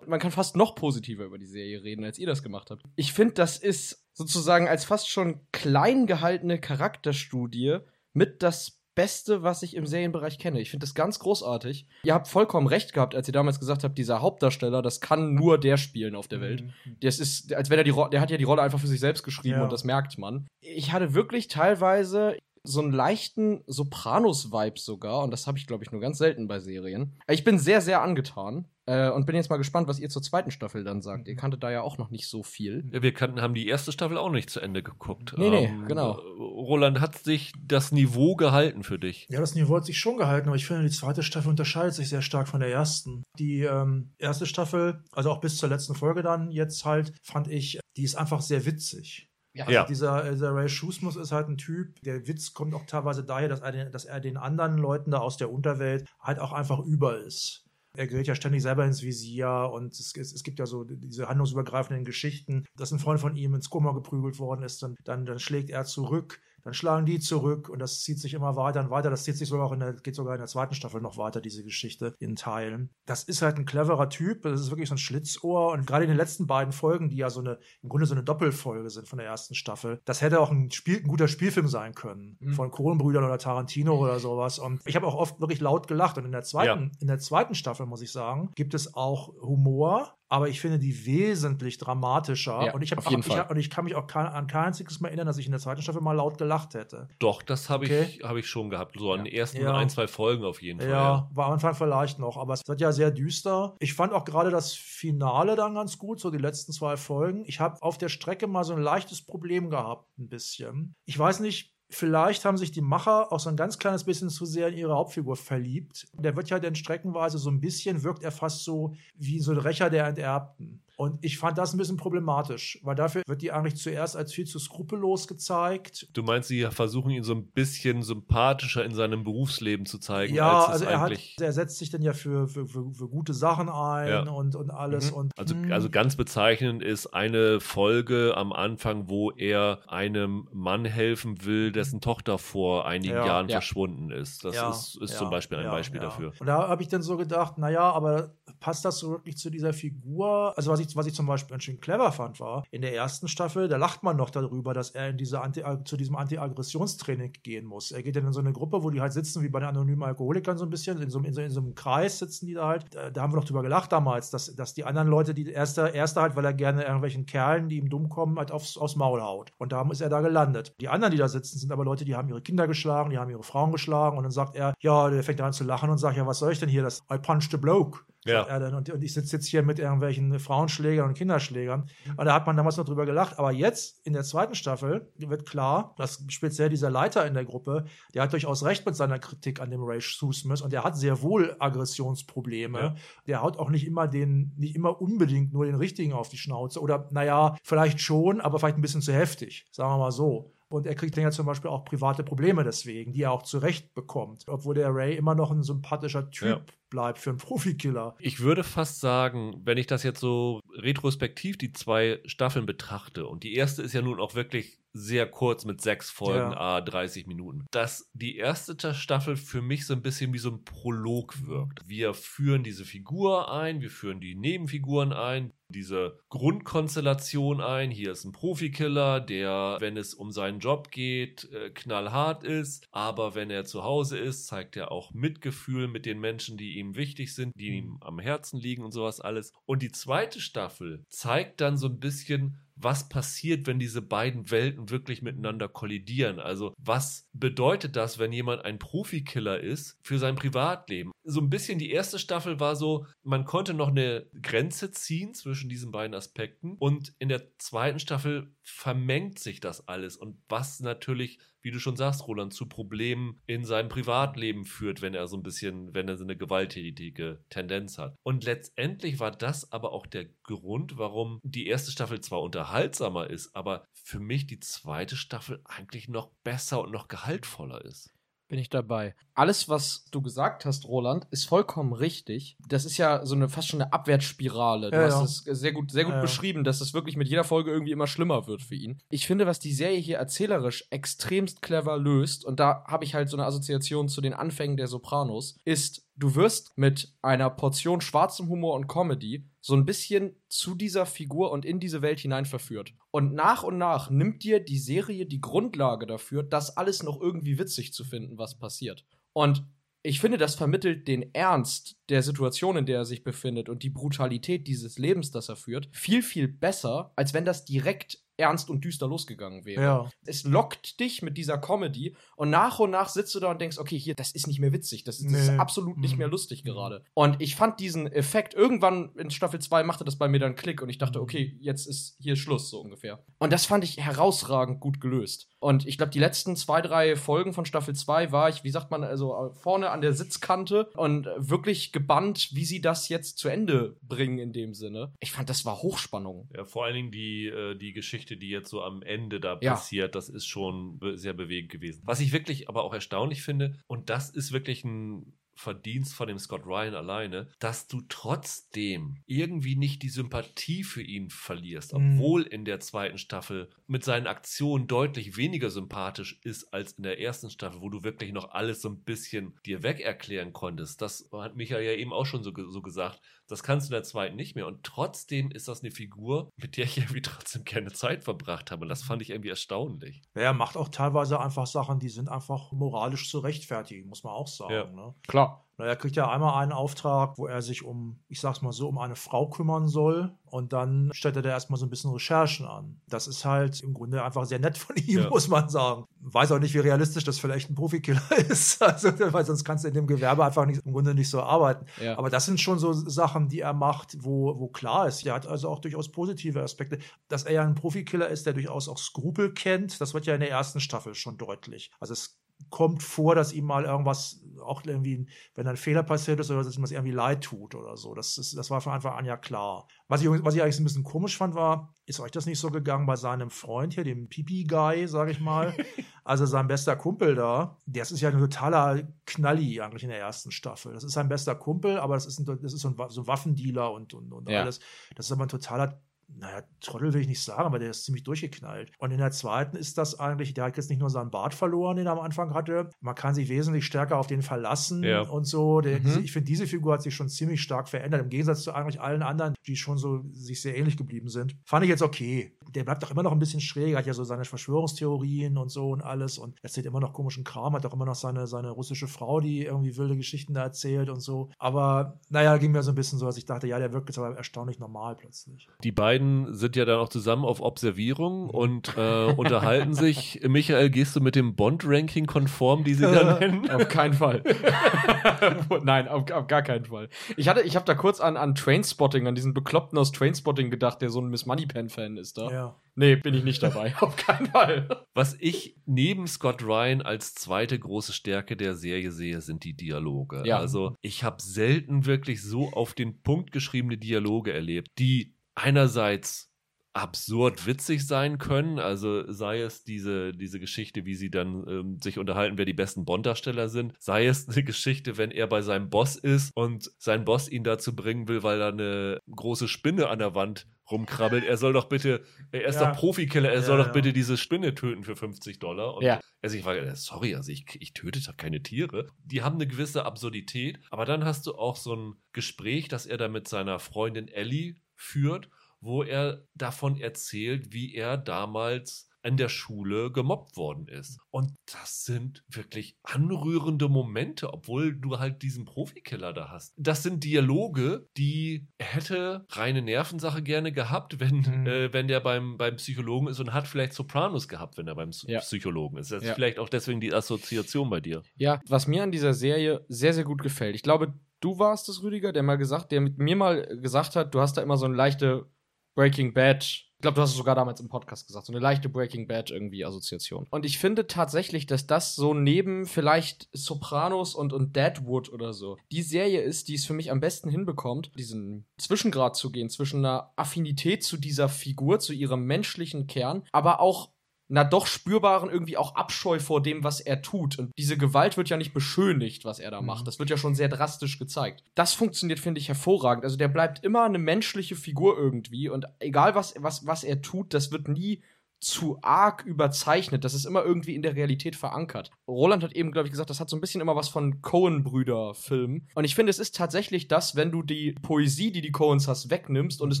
Man kann fast noch positiver über die Serie reden, als ihr das gemacht habt. Ich finde, das ist sozusagen als fast schon klein gehaltene Charakterstudie mit das Beste, was ich im Serienbereich kenne. Ich finde das ganz großartig. Ihr habt vollkommen recht gehabt, als ihr damals gesagt habt, dieser Hauptdarsteller, das kann nur der spielen auf der Welt. Mhm. Das ist, als wenn er die Rolle, der hat ja die Rolle einfach für sich selbst geschrieben ja. und das merkt man. Ich hatte wirklich teilweise so einen leichten Sopranos-Vibe sogar, und das habe ich, glaube ich, nur ganz selten bei Serien. Ich bin sehr, sehr angetan. Äh, und bin jetzt mal gespannt, was ihr zur zweiten Staffel dann sagt. Ihr mhm. kanntet da ja auch noch nicht so viel. Ja, wir kannten, haben die erste Staffel auch nicht zu Ende geguckt. Nee, nee, ähm, genau. Roland, hat sich das Niveau gehalten für dich? Ja, das Niveau hat sich schon gehalten, aber ich finde, die zweite Staffel unterscheidet sich sehr stark von der ersten. Die ähm, erste Staffel, also auch bis zur letzten Folge dann jetzt halt, fand ich, die ist einfach sehr witzig. Ja, also ja. Dieser, dieser Ray Schusmus ist halt ein Typ, der Witz kommt auch teilweise daher, dass er, den, dass er den anderen Leuten da aus der Unterwelt halt auch einfach über ist er gerät ja ständig selber ins Visier und es, es, es, gibt ja so diese handlungsübergreifenden Geschichten, dass ein Freund von ihm ins Koma geprügelt worden ist und dann, dann schlägt er zurück dann schlagen die zurück und das zieht sich immer weiter und weiter. Das zieht sich sogar auch in der, geht sogar in der zweiten Staffel noch weiter, diese Geschichte in Teilen. Das ist halt ein cleverer Typ. Das ist wirklich so ein Schlitzohr. Und gerade in den letzten beiden Folgen, die ja so eine, im Grunde so eine Doppelfolge sind von der ersten Staffel, das hätte auch ein, Spiel, ein guter Spielfilm sein können. Mhm. Von Kohlenbrüdern oder Tarantino oder sowas. Und ich habe auch oft wirklich laut gelacht. Und in der zweiten, ja. in der zweiten Staffel, muss ich sagen, gibt es auch Humor, aber ich finde die wesentlich dramatischer. Ja, und, ich hab, auch, ich, und ich kann mich auch kein, an kein einziges Mal erinnern, dass ich in der zweiten Staffel mal laut gelacht hätte. Doch, das habe okay. ich, hab ich schon gehabt. So an den ersten ja. ein, zwei Folgen auf jeden Fall. Ja, war am Anfang vielleicht noch, aber es wird ja sehr düster. Ich fand auch gerade das Finale dann ganz gut, so die letzten zwei Folgen. Ich habe auf der Strecke mal so ein leichtes Problem gehabt, ein bisschen. Ich weiß nicht, Vielleicht haben sich die Macher auch so ein ganz kleines bisschen zu sehr in ihre Hauptfigur verliebt. Der wird ja dann streckenweise so ein bisschen, wirkt er fast so wie so ein Rächer der Enterbten. Und ich fand das ein bisschen problematisch, weil dafür wird die eigentlich zuerst als viel zu skrupellos gezeigt. Du meinst, sie versuchen ihn so ein bisschen sympathischer in seinem Berufsleben zu zeigen? Ja, also er, hat, er setzt sich dann ja für, für, für, für gute Sachen ein ja. und, und alles. Mhm. Und, also, hm. also ganz bezeichnend ist eine Folge am Anfang, wo er einem Mann helfen will, dessen Tochter vor einigen ja. Jahren ja. verschwunden ist. Das ist, ist zum Beispiel ein Beispiel dafür. Und da habe ich dann so gedacht, naja, aber passt das so wirklich zu dieser Figur? Also was ich, was ich zum Beispiel ganz schön clever fand, war, in der ersten Staffel, da lacht man noch darüber, dass er in diese Anti zu diesem Anti-Aggressionstraining gehen muss. Er geht dann in so eine Gruppe, wo die halt sitzen, wie bei den anonymen Alkoholikern so ein bisschen, in so, in so, in so einem Kreis sitzen die da halt. Da, da, haben wir noch drüber gelacht damals, dass, dass die anderen Leute, die erste, erste halt, weil er gerne irgendwelchen Kerlen, die ihm dumm kommen, halt aufs, aufs Maul haut. Und da ist er da gelandet. Die anderen, die da sitzen, sind aber Leute, die haben ihre Kinder geschlagen, die haben ihre Frauen geschlagen und dann sagt er, ja, der fängt an zu lachen und sagt, ja, was soll ich denn hier? Das I punched a bloke. Ja. Und, und, ich sitze jetzt hier mit irgendwelchen Frauenschlägern und Kinderschlägern. Und da hat man damals noch drüber gelacht. Aber jetzt, in der zweiten Staffel, wird klar, dass speziell dieser Leiter in der Gruppe, der hat durchaus recht mit seiner Kritik an dem Ray Susmus und der hat sehr wohl Aggressionsprobleme. Ja. Der haut auch nicht immer den, nicht immer unbedingt nur den richtigen auf die Schnauze. Oder, naja, vielleicht schon, aber vielleicht ein bisschen zu heftig. Sagen wir mal so. Und er kriegt dann ja zum Beispiel auch private Probleme deswegen, die er auch zurecht bekommt. Obwohl der Ray immer noch ein sympathischer Typ ja. Bleibt für einen Profikiller. Ich würde fast sagen, wenn ich das jetzt so retrospektiv die zwei Staffeln betrachte, und die erste ist ja nun auch wirklich sehr kurz mit sechs Folgen, ja. a 30 Minuten. Dass die erste Staffel für mich so ein bisschen wie so ein Prolog wirkt. Wir führen diese Figur ein, wir führen die Nebenfiguren ein, diese Grundkonstellation ein. Hier ist ein Profikiller, der, wenn es um seinen Job geht, äh, knallhart ist. Aber wenn er zu Hause ist, zeigt er auch Mitgefühl mit den Menschen, die ihm wichtig sind, die ihm am Herzen liegen und sowas alles. Und die zweite Staffel zeigt dann so ein bisschen, was passiert, wenn diese beiden Welten wirklich miteinander kollidieren. Also was bedeutet das, wenn jemand ein Profikiller ist für sein Privatleben? So ein bisschen die erste Staffel war so, man konnte noch eine Grenze ziehen zwischen diesen beiden Aspekten und in der zweiten Staffel vermengt sich das alles und was natürlich wie du schon sagst, Roland, zu Problemen in seinem Privatleben führt, wenn er so ein bisschen, wenn er so eine gewalttätige Tendenz hat. Und letztendlich war das aber auch der Grund, warum die erste Staffel zwar unterhaltsamer ist, aber für mich die zweite Staffel eigentlich noch besser und noch gehaltvoller ist bin ich dabei. Alles, was du gesagt hast, Roland, ist vollkommen richtig. Das ist ja so eine fast schon eine Abwärtsspirale. Du ja, hast ja. es sehr gut, sehr gut ja, beschrieben, dass es wirklich mit jeder Folge irgendwie immer schlimmer wird für ihn. Ich finde, was die Serie hier erzählerisch extremst clever löst, und da habe ich halt so eine Assoziation zu den Anfängen der Sopranos, ist du wirst mit einer Portion schwarzem Humor und Comedy so ein bisschen zu dieser Figur und in diese Welt hinein verführt. Und nach und nach nimmt dir die Serie die Grundlage dafür, das alles noch irgendwie witzig zu finden, was passiert. Und ich finde, das vermittelt den Ernst der Situation, in der er sich befindet und die Brutalität dieses Lebens, das er führt, viel, viel besser, als wenn das direkt ernst und düster losgegangen wäre. Ja. Es lockt dich mit dieser Comedy und nach und nach sitzt du da und denkst, okay, hier, das ist nicht mehr witzig, das ist, nee. das ist absolut nicht mehr mhm. lustig mhm. gerade. Und ich fand diesen Effekt, irgendwann in Staffel 2 machte das bei mir dann Klick und ich dachte, okay, jetzt ist hier Schluss, so ungefähr. Und das fand ich herausragend gut gelöst. Und ich glaube, die letzten zwei, drei Folgen von Staffel 2 war ich, wie sagt man, also vorne an der Sitzkante und wirklich gebannt, wie sie das jetzt zu Ende bringen in dem Sinne. Ich fand, das war Hochspannung. Ja, vor allen Dingen die, äh, die Geschichte, die jetzt so am Ende da ja. passiert, das ist schon sehr bewegend gewesen. Was ich wirklich aber auch erstaunlich finde, und das ist wirklich ein Verdienst von dem Scott Ryan alleine, dass du trotzdem irgendwie nicht die Sympathie für ihn verlierst, mhm. obwohl in der zweiten Staffel mit seinen Aktionen deutlich weniger sympathisch ist als in der ersten Staffel, wo du wirklich noch alles so ein bisschen dir weg erklären konntest. Das hat Michael ja eben auch schon so, so gesagt. Das kannst du in der zweiten nicht mehr. Und trotzdem ist das eine Figur, mit der ich irgendwie trotzdem gerne Zeit verbracht habe. Und das fand ich irgendwie erstaunlich. Ja, er macht auch teilweise einfach Sachen, die sind einfach moralisch zu rechtfertigen, muss man auch sagen. Ja. Ne? Klar. Na, er kriegt ja einmal einen Auftrag, wo er sich um, ich sag's mal so, um eine Frau kümmern soll. Und dann stellt er da erstmal so ein bisschen Recherchen an. Das ist halt im Grunde einfach sehr nett von ihm, ja. muss man sagen. Weiß auch nicht, wie realistisch das vielleicht ein Profikiller ist. Also, weil sonst kannst du in dem Gewerbe einfach nicht, im Grunde nicht so arbeiten. Ja. Aber das sind schon so Sachen, die er macht, wo, wo klar ist. Er hat also auch durchaus positive Aspekte. Dass er ja ein Profikiller ist, der durchaus auch Skrupel kennt, das wird ja in der ersten Staffel schon deutlich. Also es kommt vor, dass ihm mal irgendwas auch irgendwie, wenn ein Fehler passiert ist oder dass ihm das irgendwie leid tut oder so. Das, ist, das war von Anfang an ja klar. Was ich, was ich eigentlich ein bisschen komisch fand, war, ist euch das nicht so gegangen bei seinem Freund hier, dem Pipi-Guy, sag ich mal? also sein bester Kumpel da, das ist ja ein totaler Knalli eigentlich in der ersten Staffel. Das ist sein bester Kumpel, aber das ist, ein, das ist so, ein, so ein Waffendealer und, und, und ja. alles. Das ist aber ein totaler naja, Trottel will ich nicht sagen, aber der ist ziemlich durchgeknallt. Und in der zweiten ist das eigentlich, der hat jetzt nicht nur seinen Bart verloren, den er am Anfang hatte. Man kann sich wesentlich stärker auf den verlassen ja. und so. Der, mhm. Ich finde, diese Figur hat sich schon ziemlich stark verändert, im Gegensatz zu eigentlich allen anderen, die schon so sich sehr ähnlich geblieben sind. Fand ich jetzt okay. Der bleibt auch immer noch ein bisschen schräg, hat ja so seine Verschwörungstheorien und so und alles und erzählt immer noch komischen Kram, hat auch immer noch seine, seine russische Frau, die irgendwie wilde Geschichten da erzählt und so. Aber naja, ging mir so ein bisschen so, dass ich dachte, ja, der wirkt jetzt aber erstaunlich normal plötzlich. Die beiden beiden sind ja dann auch zusammen auf Observierung und äh, unterhalten sich. Michael, gehst du mit dem Bond-Ranking konform, die sie da nennen? Auf keinen Fall. Nein, auf, auf, gar keinen Fall. Ich hatte, ich habe da kurz an, an Trainspotting, an diesen Bekloppten aus Trainspotting gedacht, der so ein Miss Moneypen-Fan ist da. Ja. Nee, bin ich nicht dabei. Auf keinen Fall. Was ich neben Scott Ryan als zweite große Stärke der Serie sehe, sind die Dialoge. Ja. Also, ich habe selten wirklich so auf den Punkt geschriebene Dialoge erlebt, die einerseits absurd witzig sein können. Also sei es diese, diese Geschichte, wie sie dann ähm, sich unterhalten, wer die besten Bond-Darsteller sind. Sei es eine Geschichte, wenn er bei seinem Boss ist und sein Boss ihn dazu bringen will, weil da eine große Spinne an der Wand rumkrabbelt. Er soll doch bitte, er ist ja. doch Profikiller, er ja, soll doch ja. bitte diese Spinne töten für 50 Dollar. Und ja. er sich fragt, sorry, also ich, ich töte doch keine Tiere. Die haben eine gewisse Absurdität, aber dann hast du auch so ein Gespräch, das er da mit seiner Freundin Ellie führt wo er davon erzählt, wie er damals an der Schule gemobbt worden ist. Und das sind wirklich anrührende Momente, obwohl du halt diesen Profikiller da hast. Das sind Dialoge, die hätte reine Nervensache gerne gehabt, wenn, mhm. äh, wenn der beim, beim Psychologen ist und hat vielleicht Sopranos gehabt, wenn er beim ja. Psychologen ist. Das ist ja. vielleicht auch deswegen die Assoziation bei dir. Ja, was mir an dieser Serie sehr, sehr gut gefällt. Ich glaube, du warst es, Rüdiger, der mal gesagt, der mit mir mal gesagt hat, du hast da immer so eine leichte Breaking Bad. Ich glaube, du hast es sogar damals im Podcast gesagt, so eine leichte Breaking Bad irgendwie Assoziation. Und ich finde tatsächlich, dass das so neben vielleicht Sopranos und, und Deadwood oder so die Serie ist, die es für mich am besten hinbekommt, diesen Zwischengrad zu gehen zwischen einer Affinität zu dieser Figur, zu ihrem menschlichen Kern, aber auch na doch spürbaren irgendwie auch Abscheu vor dem, was er tut. Und diese Gewalt wird ja nicht beschönigt, was er da macht. Mhm. Das wird ja schon sehr drastisch gezeigt. Das funktioniert, finde ich, hervorragend. Also der bleibt immer eine menschliche Figur irgendwie und egal was, was, was er tut, das wird nie zu arg überzeichnet. Das ist immer irgendwie in der Realität verankert. Roland hat eben, glaube ich, gesagt, das hat so ein bisschen immer was von Cohen-Brüder-Filmen. Und ich finde, es ist tatsächlich das, wenn du die Poesie, die die Coens hast, wegnimmst und es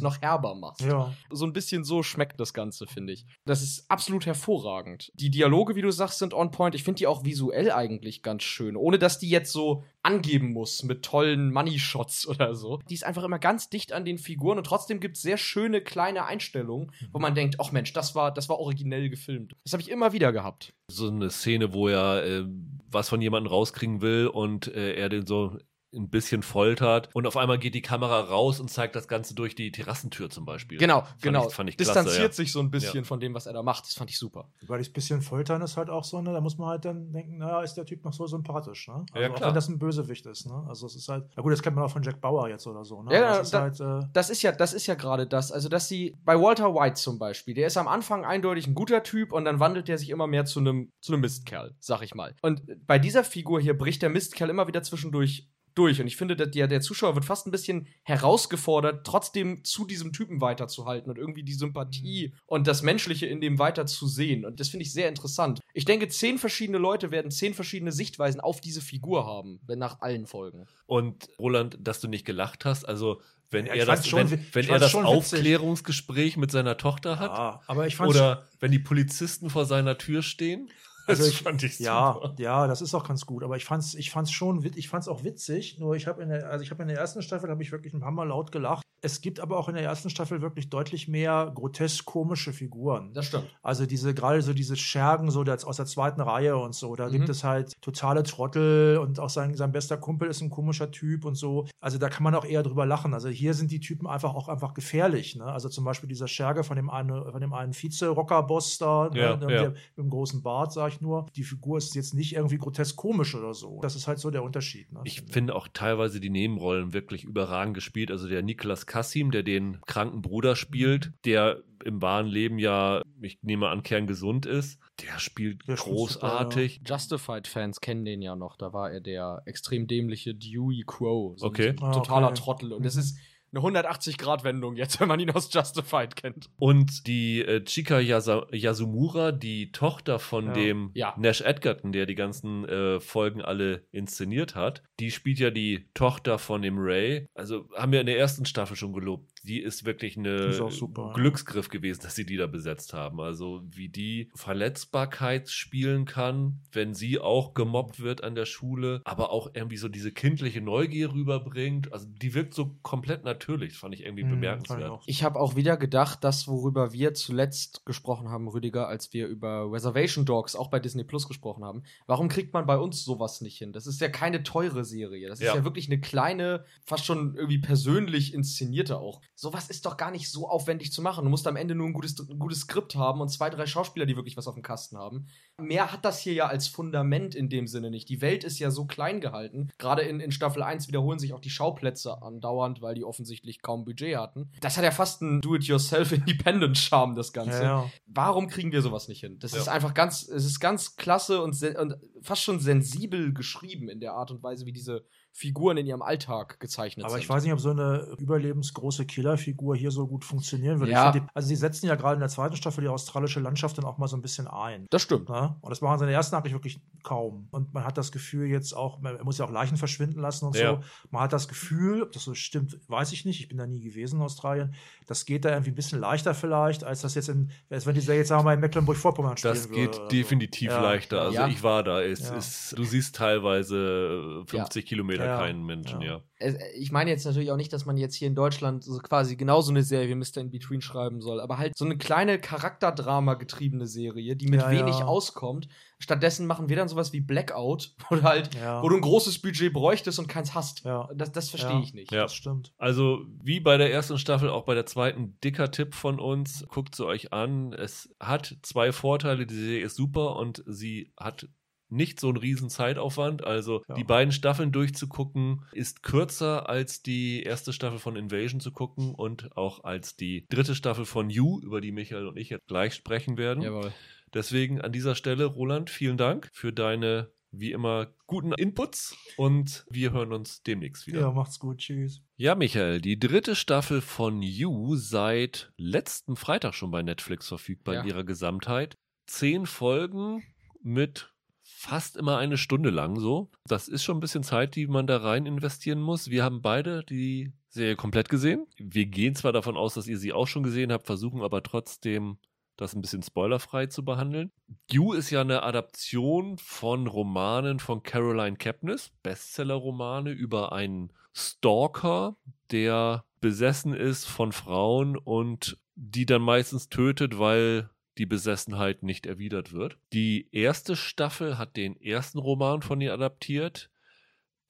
noch herber machst. Ja. So ein bisschen so schmeckt das Ganze, finde ich. Das ist absolut hervorragend. Die Dialoge, wie du sagst, sind on point. Ich finde die auch visuell eigentlich ganz schön. Ohne dass die jetzt so angeben muss mit tollen Money-Shots oder so. Die ist einfach immer ganz dicht an den Figuren und trotzdem gibt es sehr schöne kleine Einstellungen, wo man denkt, ach Mensch, das war, das war originell gefilmt. Das habe ich immer wieder gehabt. So eine Szene, wo er äh, was von jemandem rauskriegen will und äh, er den so ein bisschen foltert und auf einmal geht die Kamera raus und zeigt das Ganze durch die Terrassentür zum Beispiel. Genau, fand genau. Ich, fand ich Distanziert klasse, ja. sich so ein bisschen ja. von dem, was er da macht. Das fand ich super. Weil das bisschen foltern ist halt auch so, ne, da muss man halt dann denken, naja, ist der Typ noch so sympathisch, ne? Also ja, klar. auch wenn das ein Bösewicht ist, ne? Also es ist halt, na gut, das kennt man auch von Jack Bauer jetzt oder so, ne? Ja, das, ist da, halt, äh das ist ja, das ist ja gerade das. Also, dass sie bei Walter White zum Beispiel, der ist am Anfang eindeutig ein guter Typ und dann wandelt er sich immer mehr zu einem zu einem Mistkerl, sag ich mal. Und bei dieser Figur hier bricht der Mistkerl immer wieder zwischendurch durch. Und ich finde, der, der Zuschauer wird fast ein bisschen herausgefordert, trotzdem zu diesem Typen weiterzuhalten und irgendwie die Sympathie mhm. und das Menschliche in dem weiter zu sehen. Und das finde ich sehr interessant. Ich denke, zehn verschiedene Leute werden zehn verschiedene Sichtweisen auf diese Figur haben, wenn nach allen Folgen. Und Roland, dass du nicht gelacht hast, also wenn ja, er das, schon, wenn, wenn er das Aufklärungsgespräch mit seiner Tochter hat, ja, aber ich oder wenn die Polizisten vor seiner Tür stehen. Also ich, fand ich ja, ja, das ist auch ganz gut. Aber ich fand's, ich fand's schon, ich fand's auch witzig. Nur ich habe in der, also ich habe in der ersten Staffel habe ich wirklich ein paar Mal laut gelacht, Es gibt aber auch in der ersten Staffel wirklich deutlich mehr grotesk komische Figuren. Das stimmt. Also diese, gerade so diese Schergen so aus der zweiten Reihe und so. Da Mhm. gibt es halt totale Trottel und auch sein, sein bester Kumpel ist ein komischer Typ und so. Also da kann man auch eher drüber lachen. Also hier sind die Typen einfach auch einfach gefährlich. Ne? Also zum Beispiel dieser Scherge von dem einen, von dem einen Vize-Rocker-Boss da, Ja, ne? ja. Dem großen Bart, sag ich nur. Die Figur ist jetzt nicht irgendwie grotesk komisch oder so. Das ist halt so der Unterschied. Ne? Ich finde auch teilweise die Nebenrollen wirklich überragend gespielt. Also der Niklas Kassim, der den kranken Bruder spielt, der im wahren Leben ja, ich nehme an, kerngesund ist, der spielt Der spielt großartig. Justified-Fans kennen den ja noch. Da war er der extrem dämliche Dewey Crow. So Okay. ein Ah, totaler okay. Trottel. Und das ist eine 180-Grad-Wendung jetzt, wenn man ihn aus Justified kennt. Und die äh, Chika Yasa Yasumura, die Tochter von Ja. dem Ja. Nash Edgerton, der die ganzen äh, Folgen alle inszeniert hat, die spielt ja die Tochter von dem Ray. Also haben wir in der ersten Staffel schon gelobt. Die ist wirklich eine ist super, ja. Glücksgriff gewesen, dass sie die da besetzt haben. Also wie die Verletzbarkeit spielen kann, wenn sie auch gemobbt wird an der Schule, aber auch irgendwie so diese kindliche Neugier rüberbringt. Also die wirkt so komplett natürlich. Das fand ich irgendwie Mhm, bemerkenswert. Ich habe auch wieder gedacht, das, worüber wir zuletzt gesprochen haben, Rüdiger, als wir über Reservation Dogs auch bei Disney Plus gesprochen haben. Warum kriegt man bei uns sowas nicht hin? Das ist ja keine teure Serie. Das ist Ja. ja, wirklich eine kleine, fast schon irgendwie persönlich inszenierte auch. Sowas ist doch gar nicht so aufwendig zu machen. Du musst am Ende nur ein gutes, ein gutes Skript haben und zwei, drei Schauspieler, die wirklich was auf dem Kasten haben. Mehr hat das hier ja als Fundament in dem Sinne nicht. Die Welt ist ja so klein gehalten. Gerade in, in Staffel 1 wiederholen sich auch die Schauplätze andauernd, weil die offensichtlich kaum Budget hatten. Das hat ja fast einen Do-it-yourself-Independent-Charme, das Ganze. Ja, ja. Warum kriegen wir sowas nicht hin? Das ist einfach ganz, es ist ganz klasse und, und fast schon sensibel geschrieben in der Art und Weise, wie diese Figuren in ihrem Alltag gezeichnet Aber sind. ich weiß nicht, ob so eine überlebensgroße Killerfigur hier so gut funktionieren würde. Ja. Die, also sie setzen ja gerade in der zweiten Staffel die australische Landschaft dann auch mal so ein bisschen ein. Das stimmt. Ne? Und das machen sie in der ersten eigentlich wirklich kaum. Und man hat das Gefühl jetzt auch, man muss ja auch Leichen verschwinden lassen und Ja. so. Man hat das Gefühl, ob das so stimmt, weiß ich nicht. Ich bin da nie gewesen in Australien. Das geht da irgendwie ein bisschen leichter vielleicht, als das jetzt in, als wenn die Serie jetzt sagen wir mal in Mecklenburg-Vorpommern spielen Das würde geht so. definitiv Ja, leichter. Also Ja. ich war da. Es Ja. ist, du siehst teilweise äh, 50 Kilometer Ja. keinen Menschen, ja. Ja. Ich meine jetzt natürlich auch nicht, dass man jetzt hier in Deutschland so quasi genauso eine Serie wie Mr. In Between schreiben soll, aber halt so eine kleine Charakterdrama getriebene Serie, die mit Ja, wenig ja. auskommt. Stattdessen machen wir dann sowas wie Blackout, wo du halt, Ja. wo du ein großes Budget bräuchtest und keins hast. Ja. Das, das verstehe Ja. ich nicht. Ja. Das stimmt. Also wie bei der ersten Staffel, auch bei der zweiten, dicker Tipp von uns. Guckt sie euch an. Es hat zwei Vorteile. Die Serie ist super und sie hat nicht so einen riesen Zeitaufwand. Also Ja. die beiden Staffeln durchzugucken ist kürzer als die erste Staffel von Invasion zu gucken und auch als die dritte Staffel von You, über die Michael und ich jetzt gleich sprechen werden. Jawohl. Deswegen an dieser Stelle, Roland, vielen Dank für deine wie immer guten Inputs und wir hören uns demnächst wieder. Ja, macht's gut. Tschüss. Ja, Michael, die dritte Staffel von You seit letzten Freitag schon bei Netflix verfügbar Ja. in ihrer Gesamtheit. Zehn Folgen mit fast immer eine Stunde lang so. Das ist schon ein bisschen Zeit, die man da rein investieren muss. Wir haben beide die Serie komplett gesehen. Wir gehen zwar davon aus, dass ihr sie auch schon gesehen habt, versuchen aber trotzdem das ein bisschen spoilerfrei zu behandeln. You ist ja eine Adaption von Romanen von Caroline Kepnes, Bestseller-Romane über einen Stalker, der besessen ist von Frauen und die dann meistens tötet, weil die Besessenheit nicht erwidert wird. Die erste Staffel hat den ersten Roman von ihr adaptiert,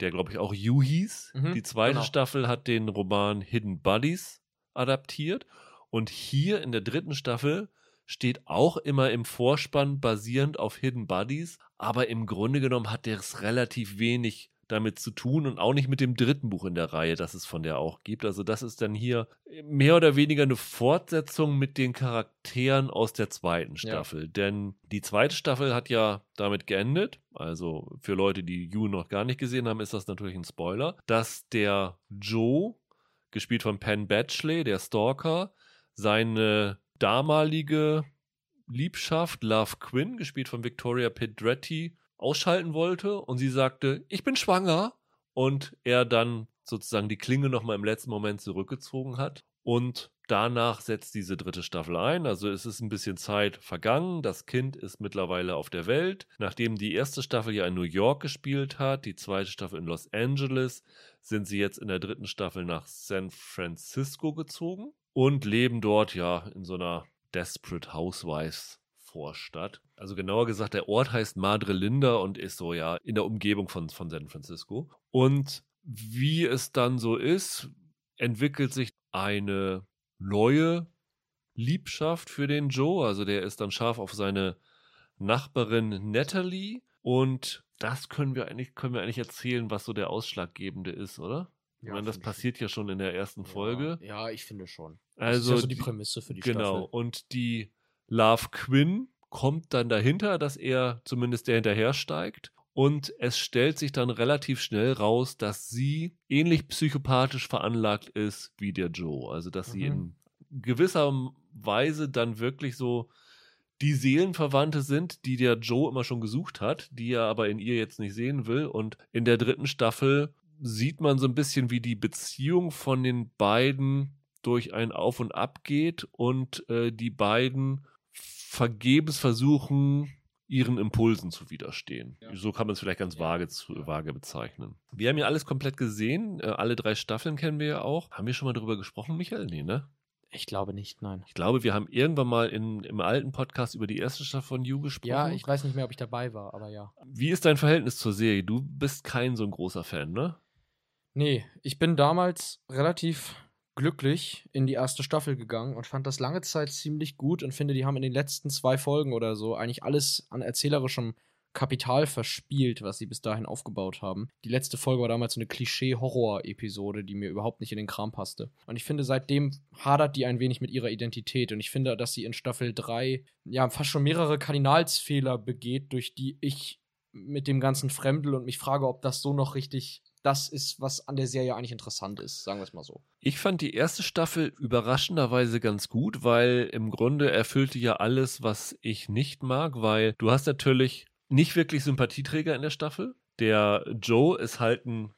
der glaube ich auch You hieß. Mhm, die zweite genau. Staffel hat den Roman Hidden Buddies adaptiert und hier in der dritten Staffel steht auch immer im Vorspann basierend auf Hidden Buddies, aber im Grunde genommen hat der es relativ wenig damit zu tun und auch nicht mit dem dritten Buch in der Reihe, das es von der auch gibt. Also das ist dann hier mehr oder weniger eine Fortsetzung mit den Charakteren aus der zweiten Ja. Staffel. Denn die zweite Staffel hat ja damit geendet, also für Leute, die You noch gar nicht gesehen haben, ist das natürlich ein Spoiler, dass der Joe, gespielt von Penn Badgley, der Stalker, seine damalige Liebschaft Love Quinn, gespielt von Victoria Pedretti, ausschalten wollte und sie sagte, ich bin schwanger und er dann sozusagen die Klinge nochmal im letzten Moment zurückgezogen hat Und danach setzt diese dritte Staffel ein. Also es ist ein bisschen Zeit vergangen. Das Kind ist mittlerweile auf der Welt. Nachdem die erste Staffel ja in New York gespielt hat, die zweite Staffel in Los Angeles, sind sie jetzt in der dritten Staffel nach San Francisco gezogen und leben dort ja in so einer Desperate Housewives Vorstadt. Also genauer gesagt, der Ort heißt Madre Linda und ist so ja in der Umgebung von, von San Francisco. Und wie es dann so ist, entwickelt sich eine neue Liebschaft für den Joe. Also der ist dann scharf auf seine Nachbarin Natalie. Und das können wir eigentlich, können wir eigentlich erzählen, was so der Ausschlaggebende ist, oder? Ja, ich meine, das passiert ja schon in der ersten Folge. Ja, ja ich finde schon. Also das ist ja so die Prämisse für die genau. Staffel. Genau. Und die Love Quinn kommt dann dahinter, dass er zumindest der hinterher steigt. Und es stellt sich dann relativ schnell raus, dass sie ähnlich psychopathisch veranlagt ist wie der Joe. Also, dass mhm. sie in gewisser Weise dann wirklich so die Seelenverwandte sind, die der Joe immer schon gesucht hat, die er aber in ihr jetzt nicht sehen will. Und in der dritten Staffel sieht man so ein bisschen, wie die Beziehung von den beiden durch ein Auf und Ab geht und äh, die beiden vergebens versuchen, ihren Impulsen zu widerstehen. Ja. So kann man es vielleicht ganz ja. vage, zu, vage bezeichnen. Wir haben ja alles komplett gesehen. Äh, alle drei Staffeln kennen wir ja auch. Haben wir schon mal darüber gesprochen, Michael? Nee, ne? Ich glaube nicht, nein. Ich glaube, wir haben irgendwann mal in, im alten Podcast über die erste Staffel von You gesprochen. Ja, ich weiß nicht mehr, ob ich dabei war, aber ja. Wie ist dein Verhältnis zur Serie? Du bist kein so ein großer Fan, ne? Nee, ich bin damals relativ glücklich in die erste Staffel gegangen und fand das lange Zeit ziemlich gut und finde, die haben in den letzten zwei Folgen oder so eigentlich alles an erzählerischem Kapital verspielt, was sie bis dahin aufgebaut haben. Die letzte Folge war damals so eine Klischee-Horror-Episode, die mir überhaupt nicht in den Kram passte. Und ich finde, seitdem hadert die ein wenig mit ihrer Identität. Und ich finde, dass sie in Staffel 3 ja fast schon mehrere Kardinalsfehler begeht, durch die ich mit dem ganzen Fremdel und mich frage, ob das so noch richtig das ist, was an der Serie eigentlich interessant ist, sagen wir es mal so. Ich fand die erste Staffel überraschenderweise ganz gut, weil im Grunde erfüllte ja alles, was ich nicht mag, weil du hast natürlich nicht wirklich Sympathieträger in der Staffel. Der Joe ist halt ein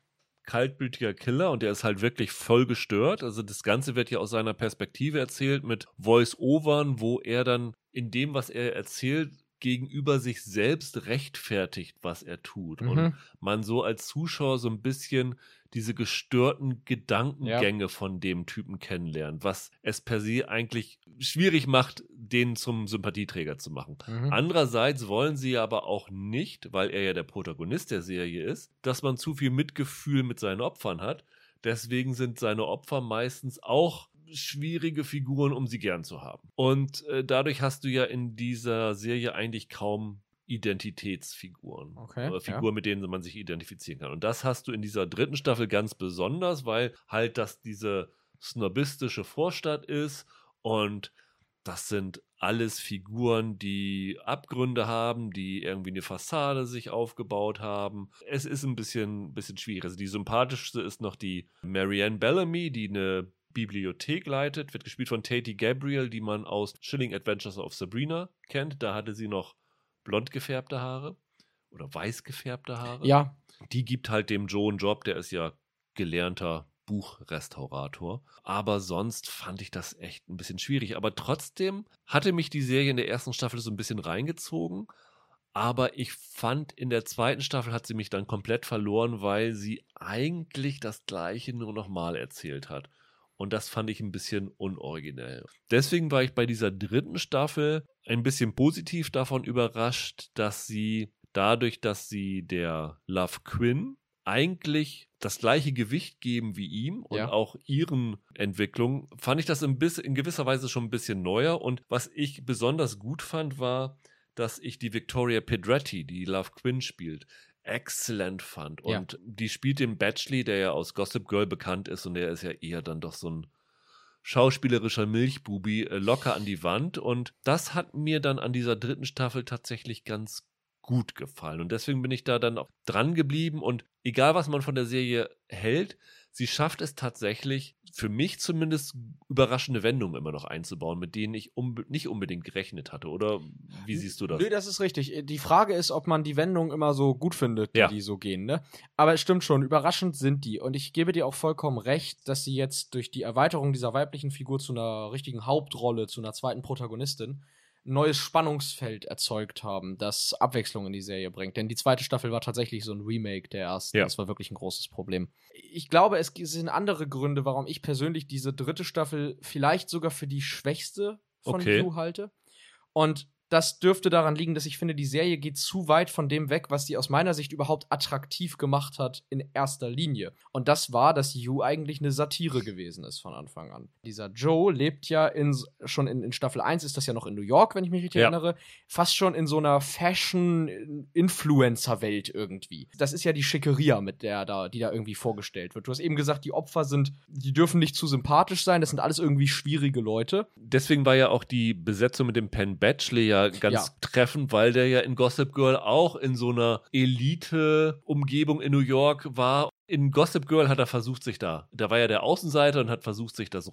kaltblütiger Killer und der ist halt wirklich voll gestört. Also das Ganze wird ja aus seiner Perspektive erzählt mit Voice-Overn, wo er dann in dem, was er erzählt, gegenüber sich selbst rechtfertigt, was er tut. Mhm. Und man so als Zuschauer so ein bisschen diese gestörten Gedankengänge ja. von dem Typen kennenlernt, was es per se eigentlich schwierig macht, den zum Sympathieträger zu machen. Mhm. Andererseits wollen sie aber auch nicht, weil er ja der Protagonist der Serie ist, dass man zu viel Mitgefühl mit seinen Opfern hat. Deswegen sind seine Opfer meistens auch schwierige Figuren, um sie gern zu haben. Und äh, dadurch hast du ja in dieser Serie eigentlich kaum Identitätsfiguren. Okay, oder Figuren, ja. mit denen man sich identifizieren kann. Und das hast du in dieser dritten Staffel ganz besonders, weil halt das diese snobistische Vorstadt ist und das sind alles Figuren, die Abgründe haben, die irgendwie eine Fassade sich aufgebaut haben. Es ist ein bisschen, bisschen schwierig. Also die sympathischste ist noch die Marianne Bellamy, die eine Bibliothek leitet, wird gespielt von Tate Gabriel, die man aus Chilling Adventures of Sabrina kennt. Da hatte sie noch blond gefärbte Haare oder weiß gefärbte Haare. Ja. Die gibt halt dem Joe einen Job, der ist ja gelernter Buchrestaurator. Aber sonst fand ich das echt ein bisschen schwierig. Aber trotzdem hatte mich die Serie in der ersten Staffel so ein bisschen reingezogen. Aber ich fand, in der zweiten Staffel hat sie mich dann komplett verloren, weil sie eigentlich das Gleiche nur nochmal erzählt hat. Und das fand ich ein bisschen unoriginell. Deswegen war ich bei dieser dritten Staffel ein bisschen positiv davon überrascht, dass sie dadurch, dass sie der Love Quinn eigentlich das gleiche Gewicht geben wie ihm und ja. auch ihren Entwicklungen, fand ich das in, in gewisser Weise schon ein bisschen neuer. Und was ich besonders gut fand, war, dass ich die Victoria Pedretti, die Love Quinn spielt, exzellent fand. Und ja. die spielt den Batchley, der ja aus Gossip Girl bekannt ist und der ist ja eher dann doch so ein schauspielerischer Milchbubi, äh, locker an die Wand. Und das hat mir dann an dieser dritten Staffel tatsächlich ganz gut gefallen. Und deswegen bin ich da dann auch dran geblieben. Und egal, was man von der Serie hält, sie schafft es tatsächlich, für mich zumindest, überraschende Wendungen immer noch einzubauen, mit denen ich unbe nicht unbedingt gerechnet hatte. Oder wie siehst du das? Nö, das ist richtig. Die Frage ist, ob man die Wendungen immer so gut findet, die, Ja. die so gehen, ne? Aber es stimmt schon, überraschend sind die. Und ich gebe dir auch vollkommen recht, dass sie jetzt durch die Erweiterung dieser weiblichen Figur zu einer richtigen Hauptrolle, zu einer zweiten Protagonistin, ein neues Spannungsfeld erzeugt haben, das Abwechslung in die Serie bringt. Denn die zweite Staffel war tatsächlich so ein Remake der ersten. Ja. Das war wirklich ein großes Problem. Ich glaube, es sind andere Gründe, warum ich persönlich diese dritte Staffel vielleicht sogar für die schwächste von Okay. You halte. Und das dürfte daran liegen, dass ich finde, die Serie geht zu weit von dem weg, was sie aus meiner Sicht überhaupt attraktiv gemacht hat in erster Linie. Und das war, dass You eigentlich eine Satire gewesen ist von Anfang an. Dieser Joe lebt ja in, schon in, in Staffel 1 ist das ja noch in New York, wenn ich mich richtig Ja. erinnere, fast schon in so einer Fashion-Influencer-Welt irgendwie. Das ist ja die Schickeria, mit der da, die da irgendwie vorgestellt wird. Du hast eben gesagt, die Opfer sind, die dürfen nicht zu sympathisch sein, das sind alles irgendwie schwierige Leute. Deswegen war ja auch die Besetzung mit dem Penn Badgley ja ganz Ja. treffend, weil der ja in Gossip Girl auch in so einer Elite-Umgebung in New York war. In Gossip Girl hat er versucht, sich da, da war ja der Außenseiter und hat versucht, sich da so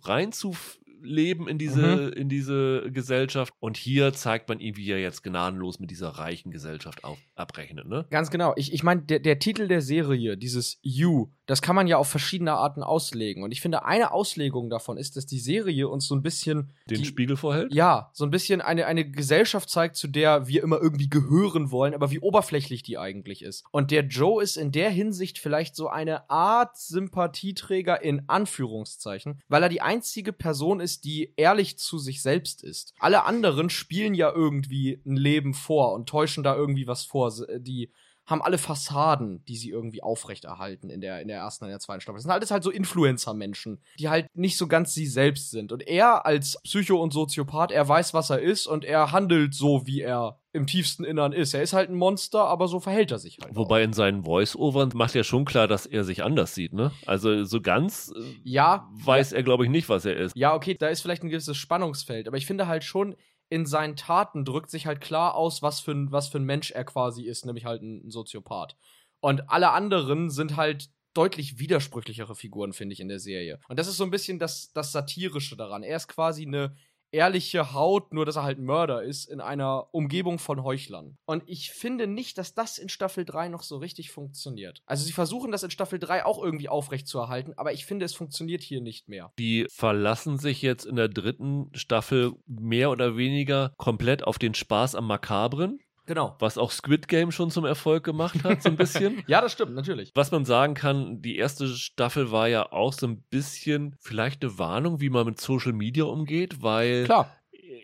reinzuleben in diese, Mhm. in diese Gesellschaft. Und hier zeigt man ihn, wie er jetzt gnadenlos mit dieser reichen Gesellschaft auf, abrechnet, ne? Ganz genau. Ich, ich meine, der, der Titel der Serie, dieses You, das kann man ja auf verschiedene Arten auslegen. Und ich finde, eine Auslegung davon ist, dass die Serie uns so ein bisschen. Den die, Spiegel vorhält. Ja, so ein bisschen eine, eine Gesellschaft zeigt, zu der wir immer irgendwie gehören wollen, aber wie oberflächlich die eigentlich ist. Und der Joe ist in der Hinsicht vielleicht so eine Art Sympathieträger in Anführungszeichen, weil er die einzige Person ist, die ehrlich zu sich selbst ist. Alle anderen spielen ja irgendwie ein Leben vor und täuschen da irgendwie was vor. Die haben alle Fassaden, die sie irgendwie aufrechterhalten in der, in der ersten und der zweiten Staffel. Das sind alles halt so Influencer-Menschen, die halt nicht so ganz sie selbst sind. Und er als Psycho und Soziopath, er weiß, was er ist und er handelt so, wie er im tiefsten Innern ist. Er ist halt ein Monster, aber so verhält er sich halt. Wobei auch. in seinen Voice-Overn macht er schon klar, dass er sich anders sieht, ne? Also so ganz äh, ja, weiß er, glaube ich, nicht, was er ist. Ja, okay, da ist vielleicht ein gewisses Spannungsfeld, aber ich finde halt schon, in seinen Taten drückt sich halt klar aus, was für ein, was für ein Mensch er quasi ist, nämlich halt ein, ein Soziopath. Und alle anderen sind halt deutlich widersprüchlichere Figuren, finde ich, in der Serie. Und das ist so ein bisschen das, das Satirische daran. Er ist quasi eine ehrliche Haut, nur dass er halt Mörder ist, in einer Umgebung von Heuchlern. Und ich finde nicht, dass das in Staffel 3 noch so richtig funktioniert. Also sie versuchen das in Staffel 3 auch irgendwie aufrechtzuerhalten, aber ich finde, es funktioniert hier nicht mehr. Die verlassen sich jetzt in der dritten Staffel mehr oder weniger komplett auf den Spaß am Makabren, Genau. was auch Squid Game schon zum Erfolg gemacht hat, so ein bisschen. Ja, das stimmt, natürlich. Was man sagen kann, die erste Staffel war ja auch so ein bisschen vielleicht eine Warnung, wie man mit Social Media umgeht, weil Klar.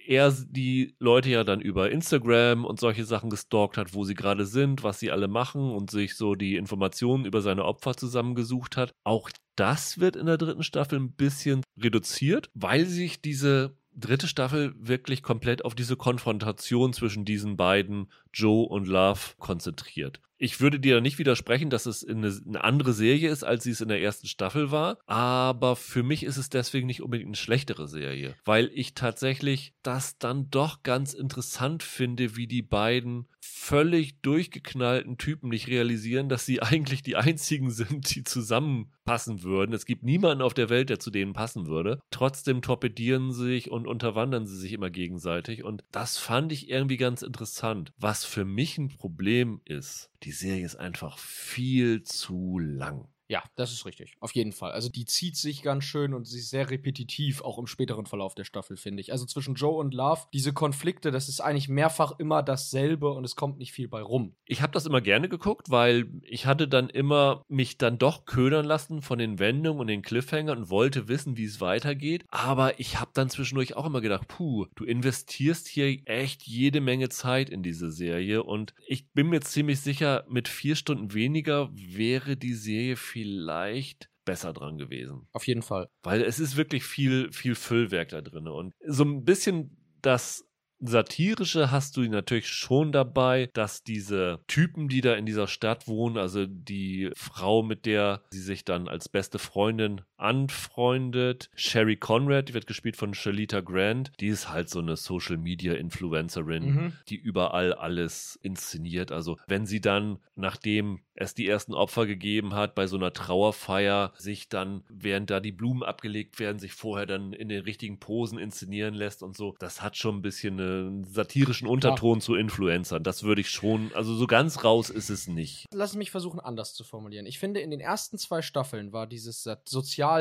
er die Leute ja dann über Instagram und solche Sachen gestalkt hat, wo sie gerade sind, was sie alle machen und sich so die Informationen über seine Opfer zusammengesucht hat. Auch das wird in der dritten Staffel ein bisschen reduziert, weil sich diese dritte Staffel wirklich komplett auf diese Konfrontation zwischen diesen beiden, Joe und Love, konzentriert. Ich würde dir nicht widersprechen, dass es eine, eine andere Serie ist, als sie es in der ersten Staffel war, aber für mich ist es deswegen nicht unbedingt eine schlechtere Serie, weil ich tatsächlich das dann doch ganz interessant finde, wie die beiden völlig durchgeknallten Typen nicht realisieren, dass sie eigentlich die einzigen sind, die zusammenpassen würden. Es gibt niemanden auf der Welt, der zu denen passen würde. Trotzdem torpedieren sie sich und unterwandern sie sich immer gegenseitig und das fand ich irgendwie ganz interessant. Was für mich ein Problem ist, die Serie ist einfach viel zu lang. Ja, das ist richtig. Auf jeden Fall. Also die zieht sich ganz schön und sie ist sehr repetitiv, auch im späteren Verlauf der Staffel, finde ich. Also zwischen Joe und Love, diese Konflikte, das ist eigentlich mehrfach immer dasselbe und es kommt nicht viel bei rum. Ich habe das immer gerne geguckt, weil ich hatte dann immer mich dann doch ködern lassen von den Wendungen und den Cliffhangern und wollte wissen, wie es weitergeht. Aber ich habe dann zwischendurch auch immer gedacht, puh, du investierst hier echt jede Menge Zeit in diese Serie und ich bin mir ziemlich sicher, mit vier Stunden weniger wäre die Serie vielleicht besser dran gewesen. Auf jeden Fall. Weil es ist wirklich viel, viel Füllwerk da drin. Und so ein bisschen das Satirische hast du natürlich schon dabei, dass diese Typen, die da in dieser Stadt wohnen, also die Frau, mit der sie sich dann als beste Freundin anfreundet. Sherry Conrad, die wird gespielt von Shalita Grant. Die ist halt so eine Social Media Influencerin, Mhm. die überall alles inszeniert. Also wenn sie dann, nachdem es die ersten Opfer gegeben hat, bei so einer Trauerfeier sich dann, während da die Blumen abgelegt werden, sich vorher dann in den richtigen Posen inszenieren lässt und so, das hat schon ein bisschen einen satirischen Unterton zu Influencern. Das würde ich schon, also so ganz raus ist es nicht. Lass mich versuchen, anders zu formulieren. Ich finde, in den ersten zwei Staffeln war dieses sat-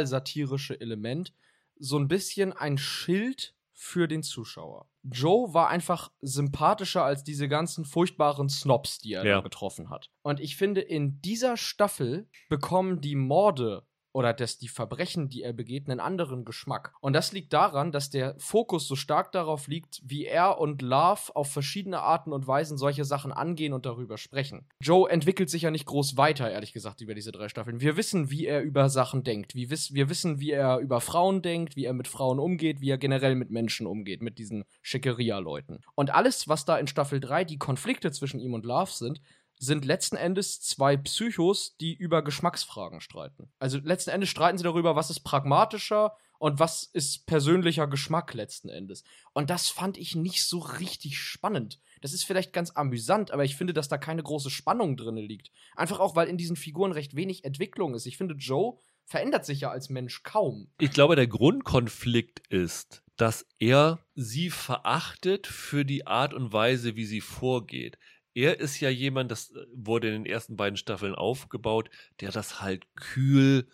sozial-satirische Element so ein bisschen ein Schild für den Zuschauer. Joe war einfach sympathischer als diese ganzen furchtbaren Snobs, die er Ja. da getroffen hat. Und ich finde, in dieser Staffel bekommen die Morde oder dass die Verbrechen, die er begeht, einen anderen Geschmack. Und das liegt daran, dass der Fokus so stark darauf liegt, wie er und Love auf verschiedene Arten und Weisen solche Sachen angehen und darüber sprechen. Joe entwickelt sich ja nicht groß weiter, ehrlich gesagt, über diese drei Staffeln. Wir wissen, wie er über Sachen denkt. Wir, wiss, wir wissen, wie er über Frauen denkt, wie er mit Frauen umgeht, wie er generell mit Menschen umgeht, mit diesen Schickeria-Leuten. Und alles, was da in Staffel 3 die Konflikte zwischen ihm und Love sind, sind letzten Endes zwei Psychos, die über Geschmacksfragen streiten. Also letzten Endes streiten sie darüber, was ist pragmatischer und was ist persönlicher Geschmack letzten Endes. Und das fand ich nicht so richtig spannend. Das ist vielleicht ganz amüsant, aber ich finde, dass da keine große Spannung drin liegt. Einfach auch, weil in diesen Figuren recht wenig Entwicklung ist. Ich finde, Joe verändert sich ja als Mensch kaum. Ich glaube, der Grundkonflikt ist, dass er sie verachtet für die Art und Weise, wie sie vorgeht. Er ist ja jemand, das äh, wurde in den ersten beiden Staffeln aufgebaut, der das halt kühl,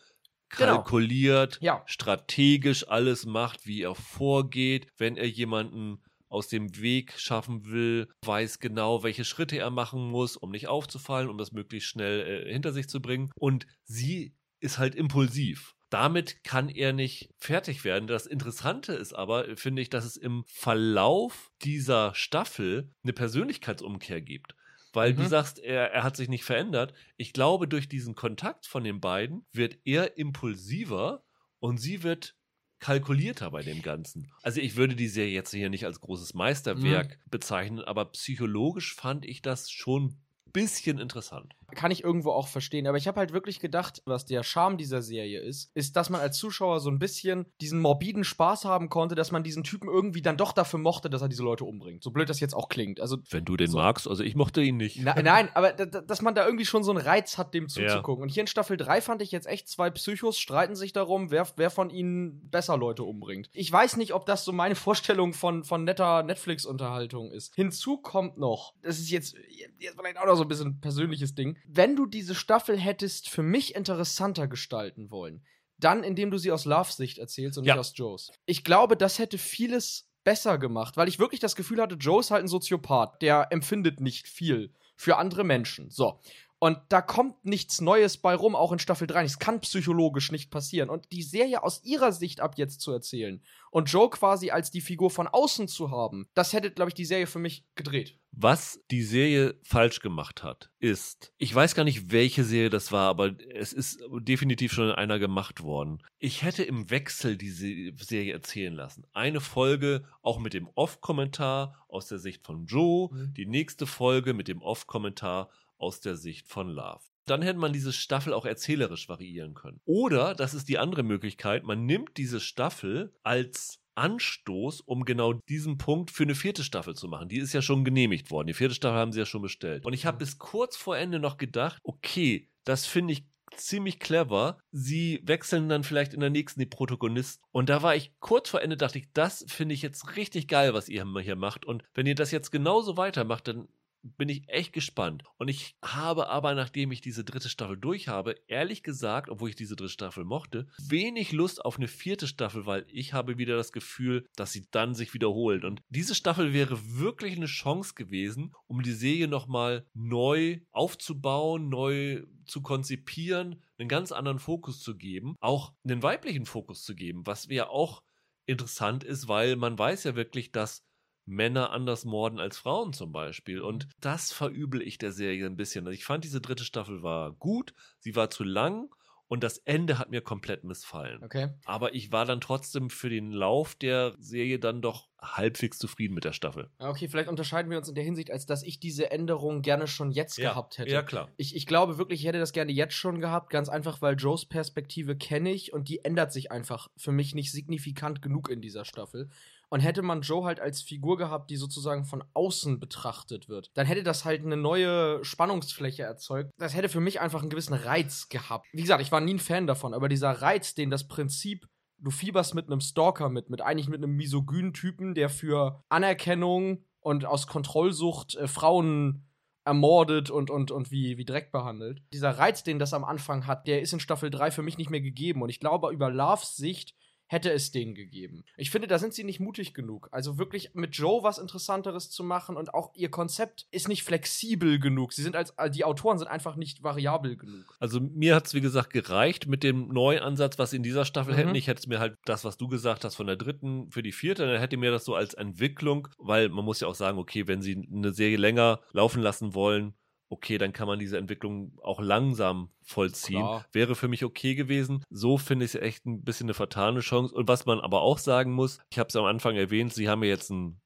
Genau. kalkuliert, Ja. strategisch alles macht, wie er vorgeht, wenn er jemanden aus dem Weg schaffen will, weiß genau, welche Schritte er machen muss, um nicht aufzufallen, um das möglichst schnell äh, hinter sich zu bringen. Und sie ist halt impulsiv. Damit kann er nicht fertig werden. Das Interessante ist aber, finde ich, dass es im Verlauf dieser Staffel eine Persönlichkeitsumkehr gibt. Weil du Mhm. sagst, er, er hat sich nicht verändert. Ich glaube, durch diesen Kontakt von den beiden wird er impulsiver und sie wird kalkulierter bei dem Ganzen. Also ich würde die Serie jetzt hier nicht als großes Meisterwerk bezeichnen, aber psychologisch fand ich das schon ein bisschen interessant. Kann ich irgendwo auch verstehen. Aber ich habe halt wirklich gedacht, was der Charme dieser Serie ist, ist, dass man als Zuschauer so ein bisschen diesen morbiden Spaß haben konnte, dass man diesen Typen irgendwie dann doch dafür mochte, dass er diese Leute umbringt. So blöd das jetzt auch klingt. Also Wenn du den So. magst, also ich mochte ihn nicht. Na, nein, aber da- da- dass man da irgendwie schon so einen Reiz hat, dem zuzugucken. Und hier in Staffel 3 fand ich jetzt echt zwei Psychos streiten sich darum, wer, wer von ihnen besser Leute umbringt. Ich weiß nicht, ob das so meine Vorstellung von, von netter Netflix-Unterhaltung ist. Hinzu kommt noch, das ist jetzt, jetzt vielleicht auch noch so ein bisschen ein persönliches Ding, wenn du diese Staffel hättest für mich interessanter gestalten wollen, dann indem du sie aus Loves Sicht erzählst und Ja. nicht aus Joes. Ich glaube, das hätte vieles besser gemacht, weil ich wirklich das Gefühl hatte, Joe ist halt ein Soziopath, der empfindet nicht viel für andere Menschen. So. Und da kommt nichts Neues bei rum, auch in Staffel 3. Es kann psychologisch nicht passieren. Und die Serie aus ihrer Sicht ab jetzt zu erzählen und Joe quasi als die Figur von außen zu haben, das hätte, glaube ich, die Serie für mich gedreht. Was die Serie falsch gemacht hat, ist, ich weiß gar nicht, welche Serie das war, aber es ist definitiv schon in einer gemacht worden. Ich hätte im Wechsel diese Serie erzählen lassen. Eine Folge auch mit dem Off-Kommentar aus der Sicht von Joe, Mhm. die nächste Folge mit dem Off-Kommentar aus der Sicht von Love. Dann hätte man diese Staffel auch erzählerisch variieren können. Oder, das ist die andere Möglichkeit, man nimmt diese Staffel als Anstoß, um genau diesen Punkt für eine vierte Staffel zu machen. Die ist ja schon genehmigt worden. Die vierte Staffel haben sie ja schon bestellt. Und ich habe bis kurz vor Ende noch gedacht, okay, das finde ich ziemlich clever. Sie wechseln dann vielleicht in der nächsten die Protagonisten. Und da war ich kurz vor Ende, dachte ich, das finde ich jetzt richtig geil, was ihr hier macht. Und wenn ihr das jetzt genauso weitermacht, dann bin ich echt gespannt. Und ich habe aber, nachdem ich diese dritte Staffel durch habe, ehrlich gesagt, obwohl ich diese dritte Staffel mochte, wenig Lust auf eine vierte Staffel, weil ich habe wieder das Gefühl, dass sie dann sich wiederholt. Und diese Staffel wäre wirklich eine Chance gewesen, um die Serie nochmal neu aufzubauen, neu zu konzipieren, einen ganz anderen Fokus zu geben, auch einen weiblichen Fokus zu geben, was ja auch interessant ist, weil man weiß ja wirklich, dass Männer anders morden als Frauen zum Beispiel. Und das verübel ich der Serie ein bisschen. Also ich fand, diese dritte Staffel war gut, sie war zu lang Und das Ende hat mir komplett missfallen. Okay. Aber ich war dann trotzdem für den Lauf der Serie dann doch halbwegs zufrieden mit der Staffel. Okay, vielleicht unterscheiden wir uns in der Hinsicht, als dass ich diese Änderung gerne schon jetzt Ja, gehabt hätte. ja, klar. Ich, ich glaube wirklich, ich hätte das gerne jetzt schon gehabt, ganz einfach, weil Joes Perspektive kenne ich und die ändert sich einfach für mich nicht signifikant genug in dieser Staffel. Und hätte man Joe halt als Figur gehabt, die sozusagen von außen betrachtet wird, dann hätte das halt eine neue Spannungsfläche erzeugt. Das hätte für mich einfach einen gewissen Reiz gehabt. Wie gesagt, ich war nie ein Fan davon, aber dieser Reiz, den das Prinzip du fieberst mit einem Stalker mit, mit eigentlich mit einem misogynen Typen, der für Anerkennung und aus Kontrollsucht äh, Frauen ermordet und, und, und wie, wie Dreck behandelt. Dieser Reiz, den das am Anfang hat, der ist in Staffel 3 für mich nicht mehr gegeben. Und ich glaube, über Loves Sicht hätte es den gegeben. Ich finde, da sind sie nicht mutig genug. Also wirklich mit Joe was Interessanteres zu machen und auch ihr Konzept ist nicht flexibel genug. Sie sind als, äh, die Autoren sind einfach nicht variabel genug. Also mir hat es, wie gesagt, gereicht mit dem neuen Ansatz, was sie in dieser Staffel Mhm. hätten. Ich hätte es mir halt das, was du gesagt hast, von der dritten für die vierte, dann hätte mir das so als Entwicklung, weil man muss ja auch sagen, okay, wenn sie eine Serie länger laufen lassen wollen, okay, dann kann man diese Entwicklung auch langsam vollziehen. Klar. Wäre für mich okay gewesen. So finde ich es echt ein bisschen eine vertane Chance. Und was man aber auch sagen muss, ich habe es am Anfang erwähnt, sie haben ja jetzt einen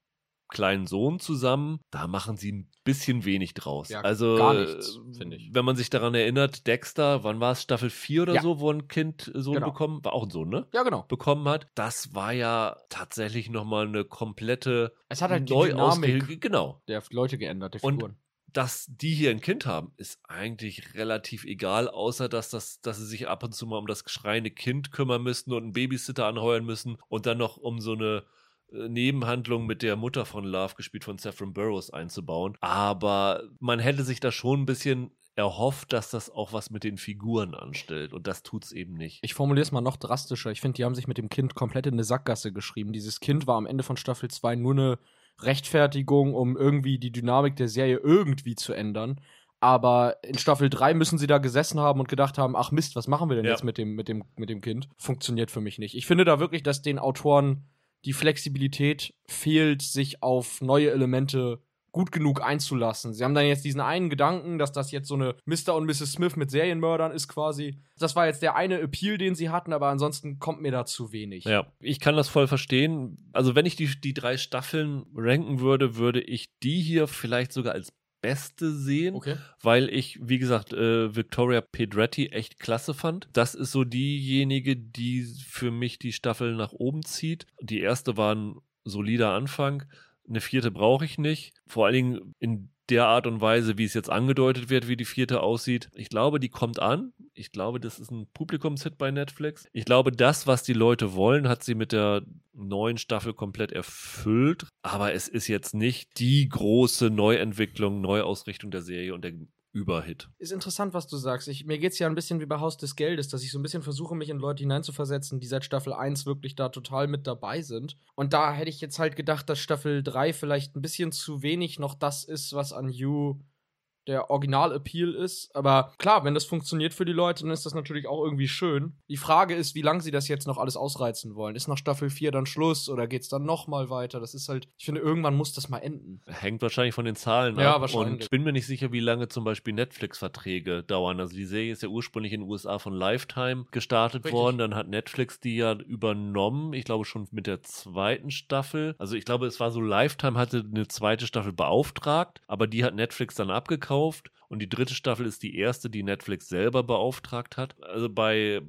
kleinen Sohn zusammen, da machen sie ein bisschen wenig draus. Ja, also gar nichts, finde ich. Wenn man sich daran erinnert, Dexter, wann war es Staffel 4 oder Ja. so, wo ein Kind äh, Sohn Genau. bekommen, war auch ein Sohn, ne? Ja, genau. Bekommen hat, das war ja tatsächlich nochmal eine komplette Es hat halt die. Dynamik Genau. der Leute geändert, der Und- Figuren. Dass die hier ein Kind haben, ist eigentlich relativ egal, außer dass, das, dass sie sich ab und zu mal um das schreiende Kind kümmern müssten und einen Babysitter anheuern müssen und dann noch um so eine äh, Nebenhandlung mit der Mutter von Love, gespielt von Saffron Burrows, einzubauen. Aber man hätte sich da schon ein bisschen erhofft, dass das auch was mit den Figuren anstellt. Und das tut's eben nicht. Ich formuliere es mal noch drastischer. Ich finde, die haben sich mit dem Kind komplett in eine Sackgasse geschrieben. Dieses Kind war am Ende von Staffel 2 nur eine Rechtfertigung, um irgendwie die Dynamik der Serie irgendwie zu ändern. Aber in Staffel 3 müssen sie da gesessen haben und gedacht haben, ach Mist, was machen wir denn Ja. jetzt mit dem, mit, dem, mit dem Kind? Funktioniert für mich nicht. Ich finde da wirklich, dass den Autoren die Flexibilität fehlt, sich auf neue Elemente gut genug einzulassen. Sie haben dann jetzt diesen einen Gedanken, dass das jetzt so eine Mr. und Mrs. Smith mit Serienmördern ist quasi. Das war jetzt der eine Appeal, den sie hatten, aber ansonsten kommt mir da zu wenig. Ja, ich kann das voll verstehen. Also, wenn ich die, die drei Staffeln ranken würde, würde ich die hier vielleicht sogar als beste sehen, Okay. weil ich, wie gesagt, äh, Victoria Pedretti echt klasse fand. Das ist so diejenige, die für mich die Staffel nach oben zieht. Die erste war ein solider Anfang. Eine vierte brauche ich nicht. Vor allen Dingen in der Art und Weise, wie es jetzt angedeutet wird, wie die vierte aussieht. Ich glaube, die kommt an. Ich glaube, das ist ein Publikumshit bei Netflix. Ich glaube, das, was die Leute wollen, hat sie mit der neuen Staffel komplett erfüllt. Aber es ist jetzt nicht die große Neuentwicklung, Neuausrichtung der Serie und der Überhit. Ist interessant, was du sagst. Ich, mir geht's ja ein bisschen wie bei Haus des Geldes, dass ich so ein bisschen versuche, mich in Leute hineinzuversetzen, die seit Staffel 1 wirklich da total mit dabei sind. Und da hätte ich jetzt halt gedacht, dass Staffel 3 vielleicht ein bisschen zu wenig noch das ist, was an You der Original-Appeal ist. Aber klar, wenn das funktioniert für die Leute, dann ist das natürlich auch irgendwie schön. Die Frage ist, wie lange sie das jetzt noch alles ausreizen wollen. Ist nach Staffel 4 dann Schluss oder geht's dann nochmal weiter? Das ist halt, ich finde, irgendwann muss das mal enden. Hängt wahrscheinlich von den Zahlen Ja, ab. wahrscheinlich. Und bin mir nicht sicher, wie lange zum Beispiel Netflix-Verträge dauern. Also die Serie ist ja ursprünglich in den USA von Lifetime gestartet Richtig. worden. Dann hat Netflix die ja übernommen. Ich glaube schon mit der zweiten Staffel. Also ich glaube, es war so, Lifetime hatte eine zweite Staffel beauftragt, aber die hat Netflix dann abgekauft. Und die dritte Staffel ist die erste, die Netflix selber beauftragt hat. Also bei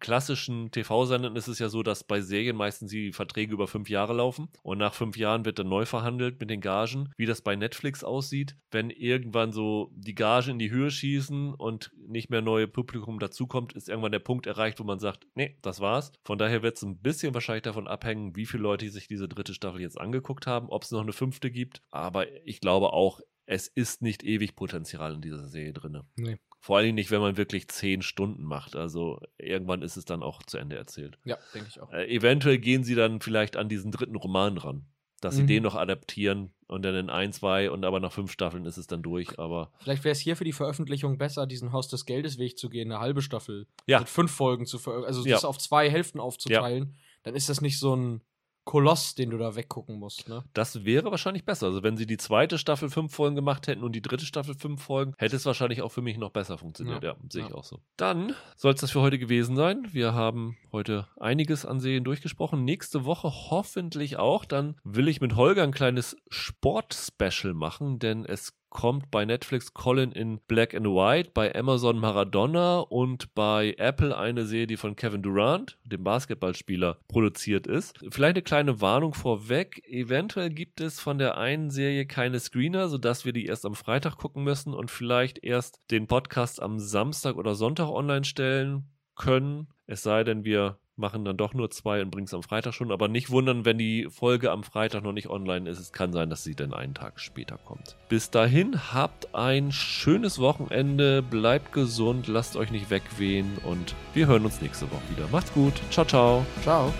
klassischen TV-Sendern ist es ja so, dass bei Serien meistens die Verträge über fünf Jahre laufen und nach fünf Jahren wird dann neu verhandelt mit den Gagen. Wie das bei Netflix aussieht, wenn irgendwann so die Gagen in die Höhe schießen und nicht mehr neue Publikum dazukommt, ist irgendwann der Punkt erreicht, wo man sagt, nee, das war's. Von daher wird es ein bisschen wahrscheinlich davon abhängen, wie viele Leute sich diese dritte Staffel jetzt angeguckt haben, ob es noch eine fünfte gibt. Aber ich glaube auch, es ist nicht ewig Potenzial in dieser Serie drin. Nee. Vor allen Dingen nicht, wenn man wirklich zehn Stunden macht. Also irgendwann ist es dann auch zu Ende erzählt. Ja, denke ich auch. Äh, eventuell gehen sie dann vielleicht an diesen dritten Roman ran. Dass sie Mhm. den noch adaptieren und dann in ein, zwei und aber nach fünf Staffeln ist es dann durch. Aber Vielleicht wäre es hier für die Veröffentlichung besser, diesen Haus des Geldes Weg zu gehen, eine halbe Staffel Ja. mit fünf Folgen zu veröffentlichen, also Ja. das auf zwei Hälften aufzuteilen. Dann ist das nicht so ein Koloss, den du da weggucken musst, ne? Das wäre wahrscheinlich besser. Also wenn sie die zweite Staffel fünf Folgen gemacht hätten und die dritte Staffel fünf Folgen, hätte es wahrscheinlich auch für mich noch besser funktioniert. Ja, ja sehe ich auch so. Dann soll es das für heute gewesen sein. Wir haben heute einiges an Serien durchgesprochen. Nächste Woche hoffentlich auch. Dann will ich mit Holger ein kleines Sport-Special machen, denn es kommt bei Netflix Colin in Black and White, bei Amazon Maradona und bei Apple eine Serie, die von Kevin Durant, dem Basketballspieler, produziert ist. Vielleicht eine kleine Warnung vorweg. Eventuell gibt es von der einen Serie keine Screener, sodass wir die erst am Freitag gucken müssen und vielleicht erst den Podcast am Samstag oder Sonntag online stellen können. Es sei denn, wir machen dann doch nur zwei und bringen es am Freitag schon. Aber nicht wundern, wenn die Folge am Freitag noch nicht online ist. Es kann sein, dass sie dann einen Tag später kommt. Bis dahin, habt ein schönes Wochenende, bleibt gesund, lasst euch nicht wegwehen und wir hören uns nächste Woche wieder. Macht's gut. Ciao, ciao. Ciao.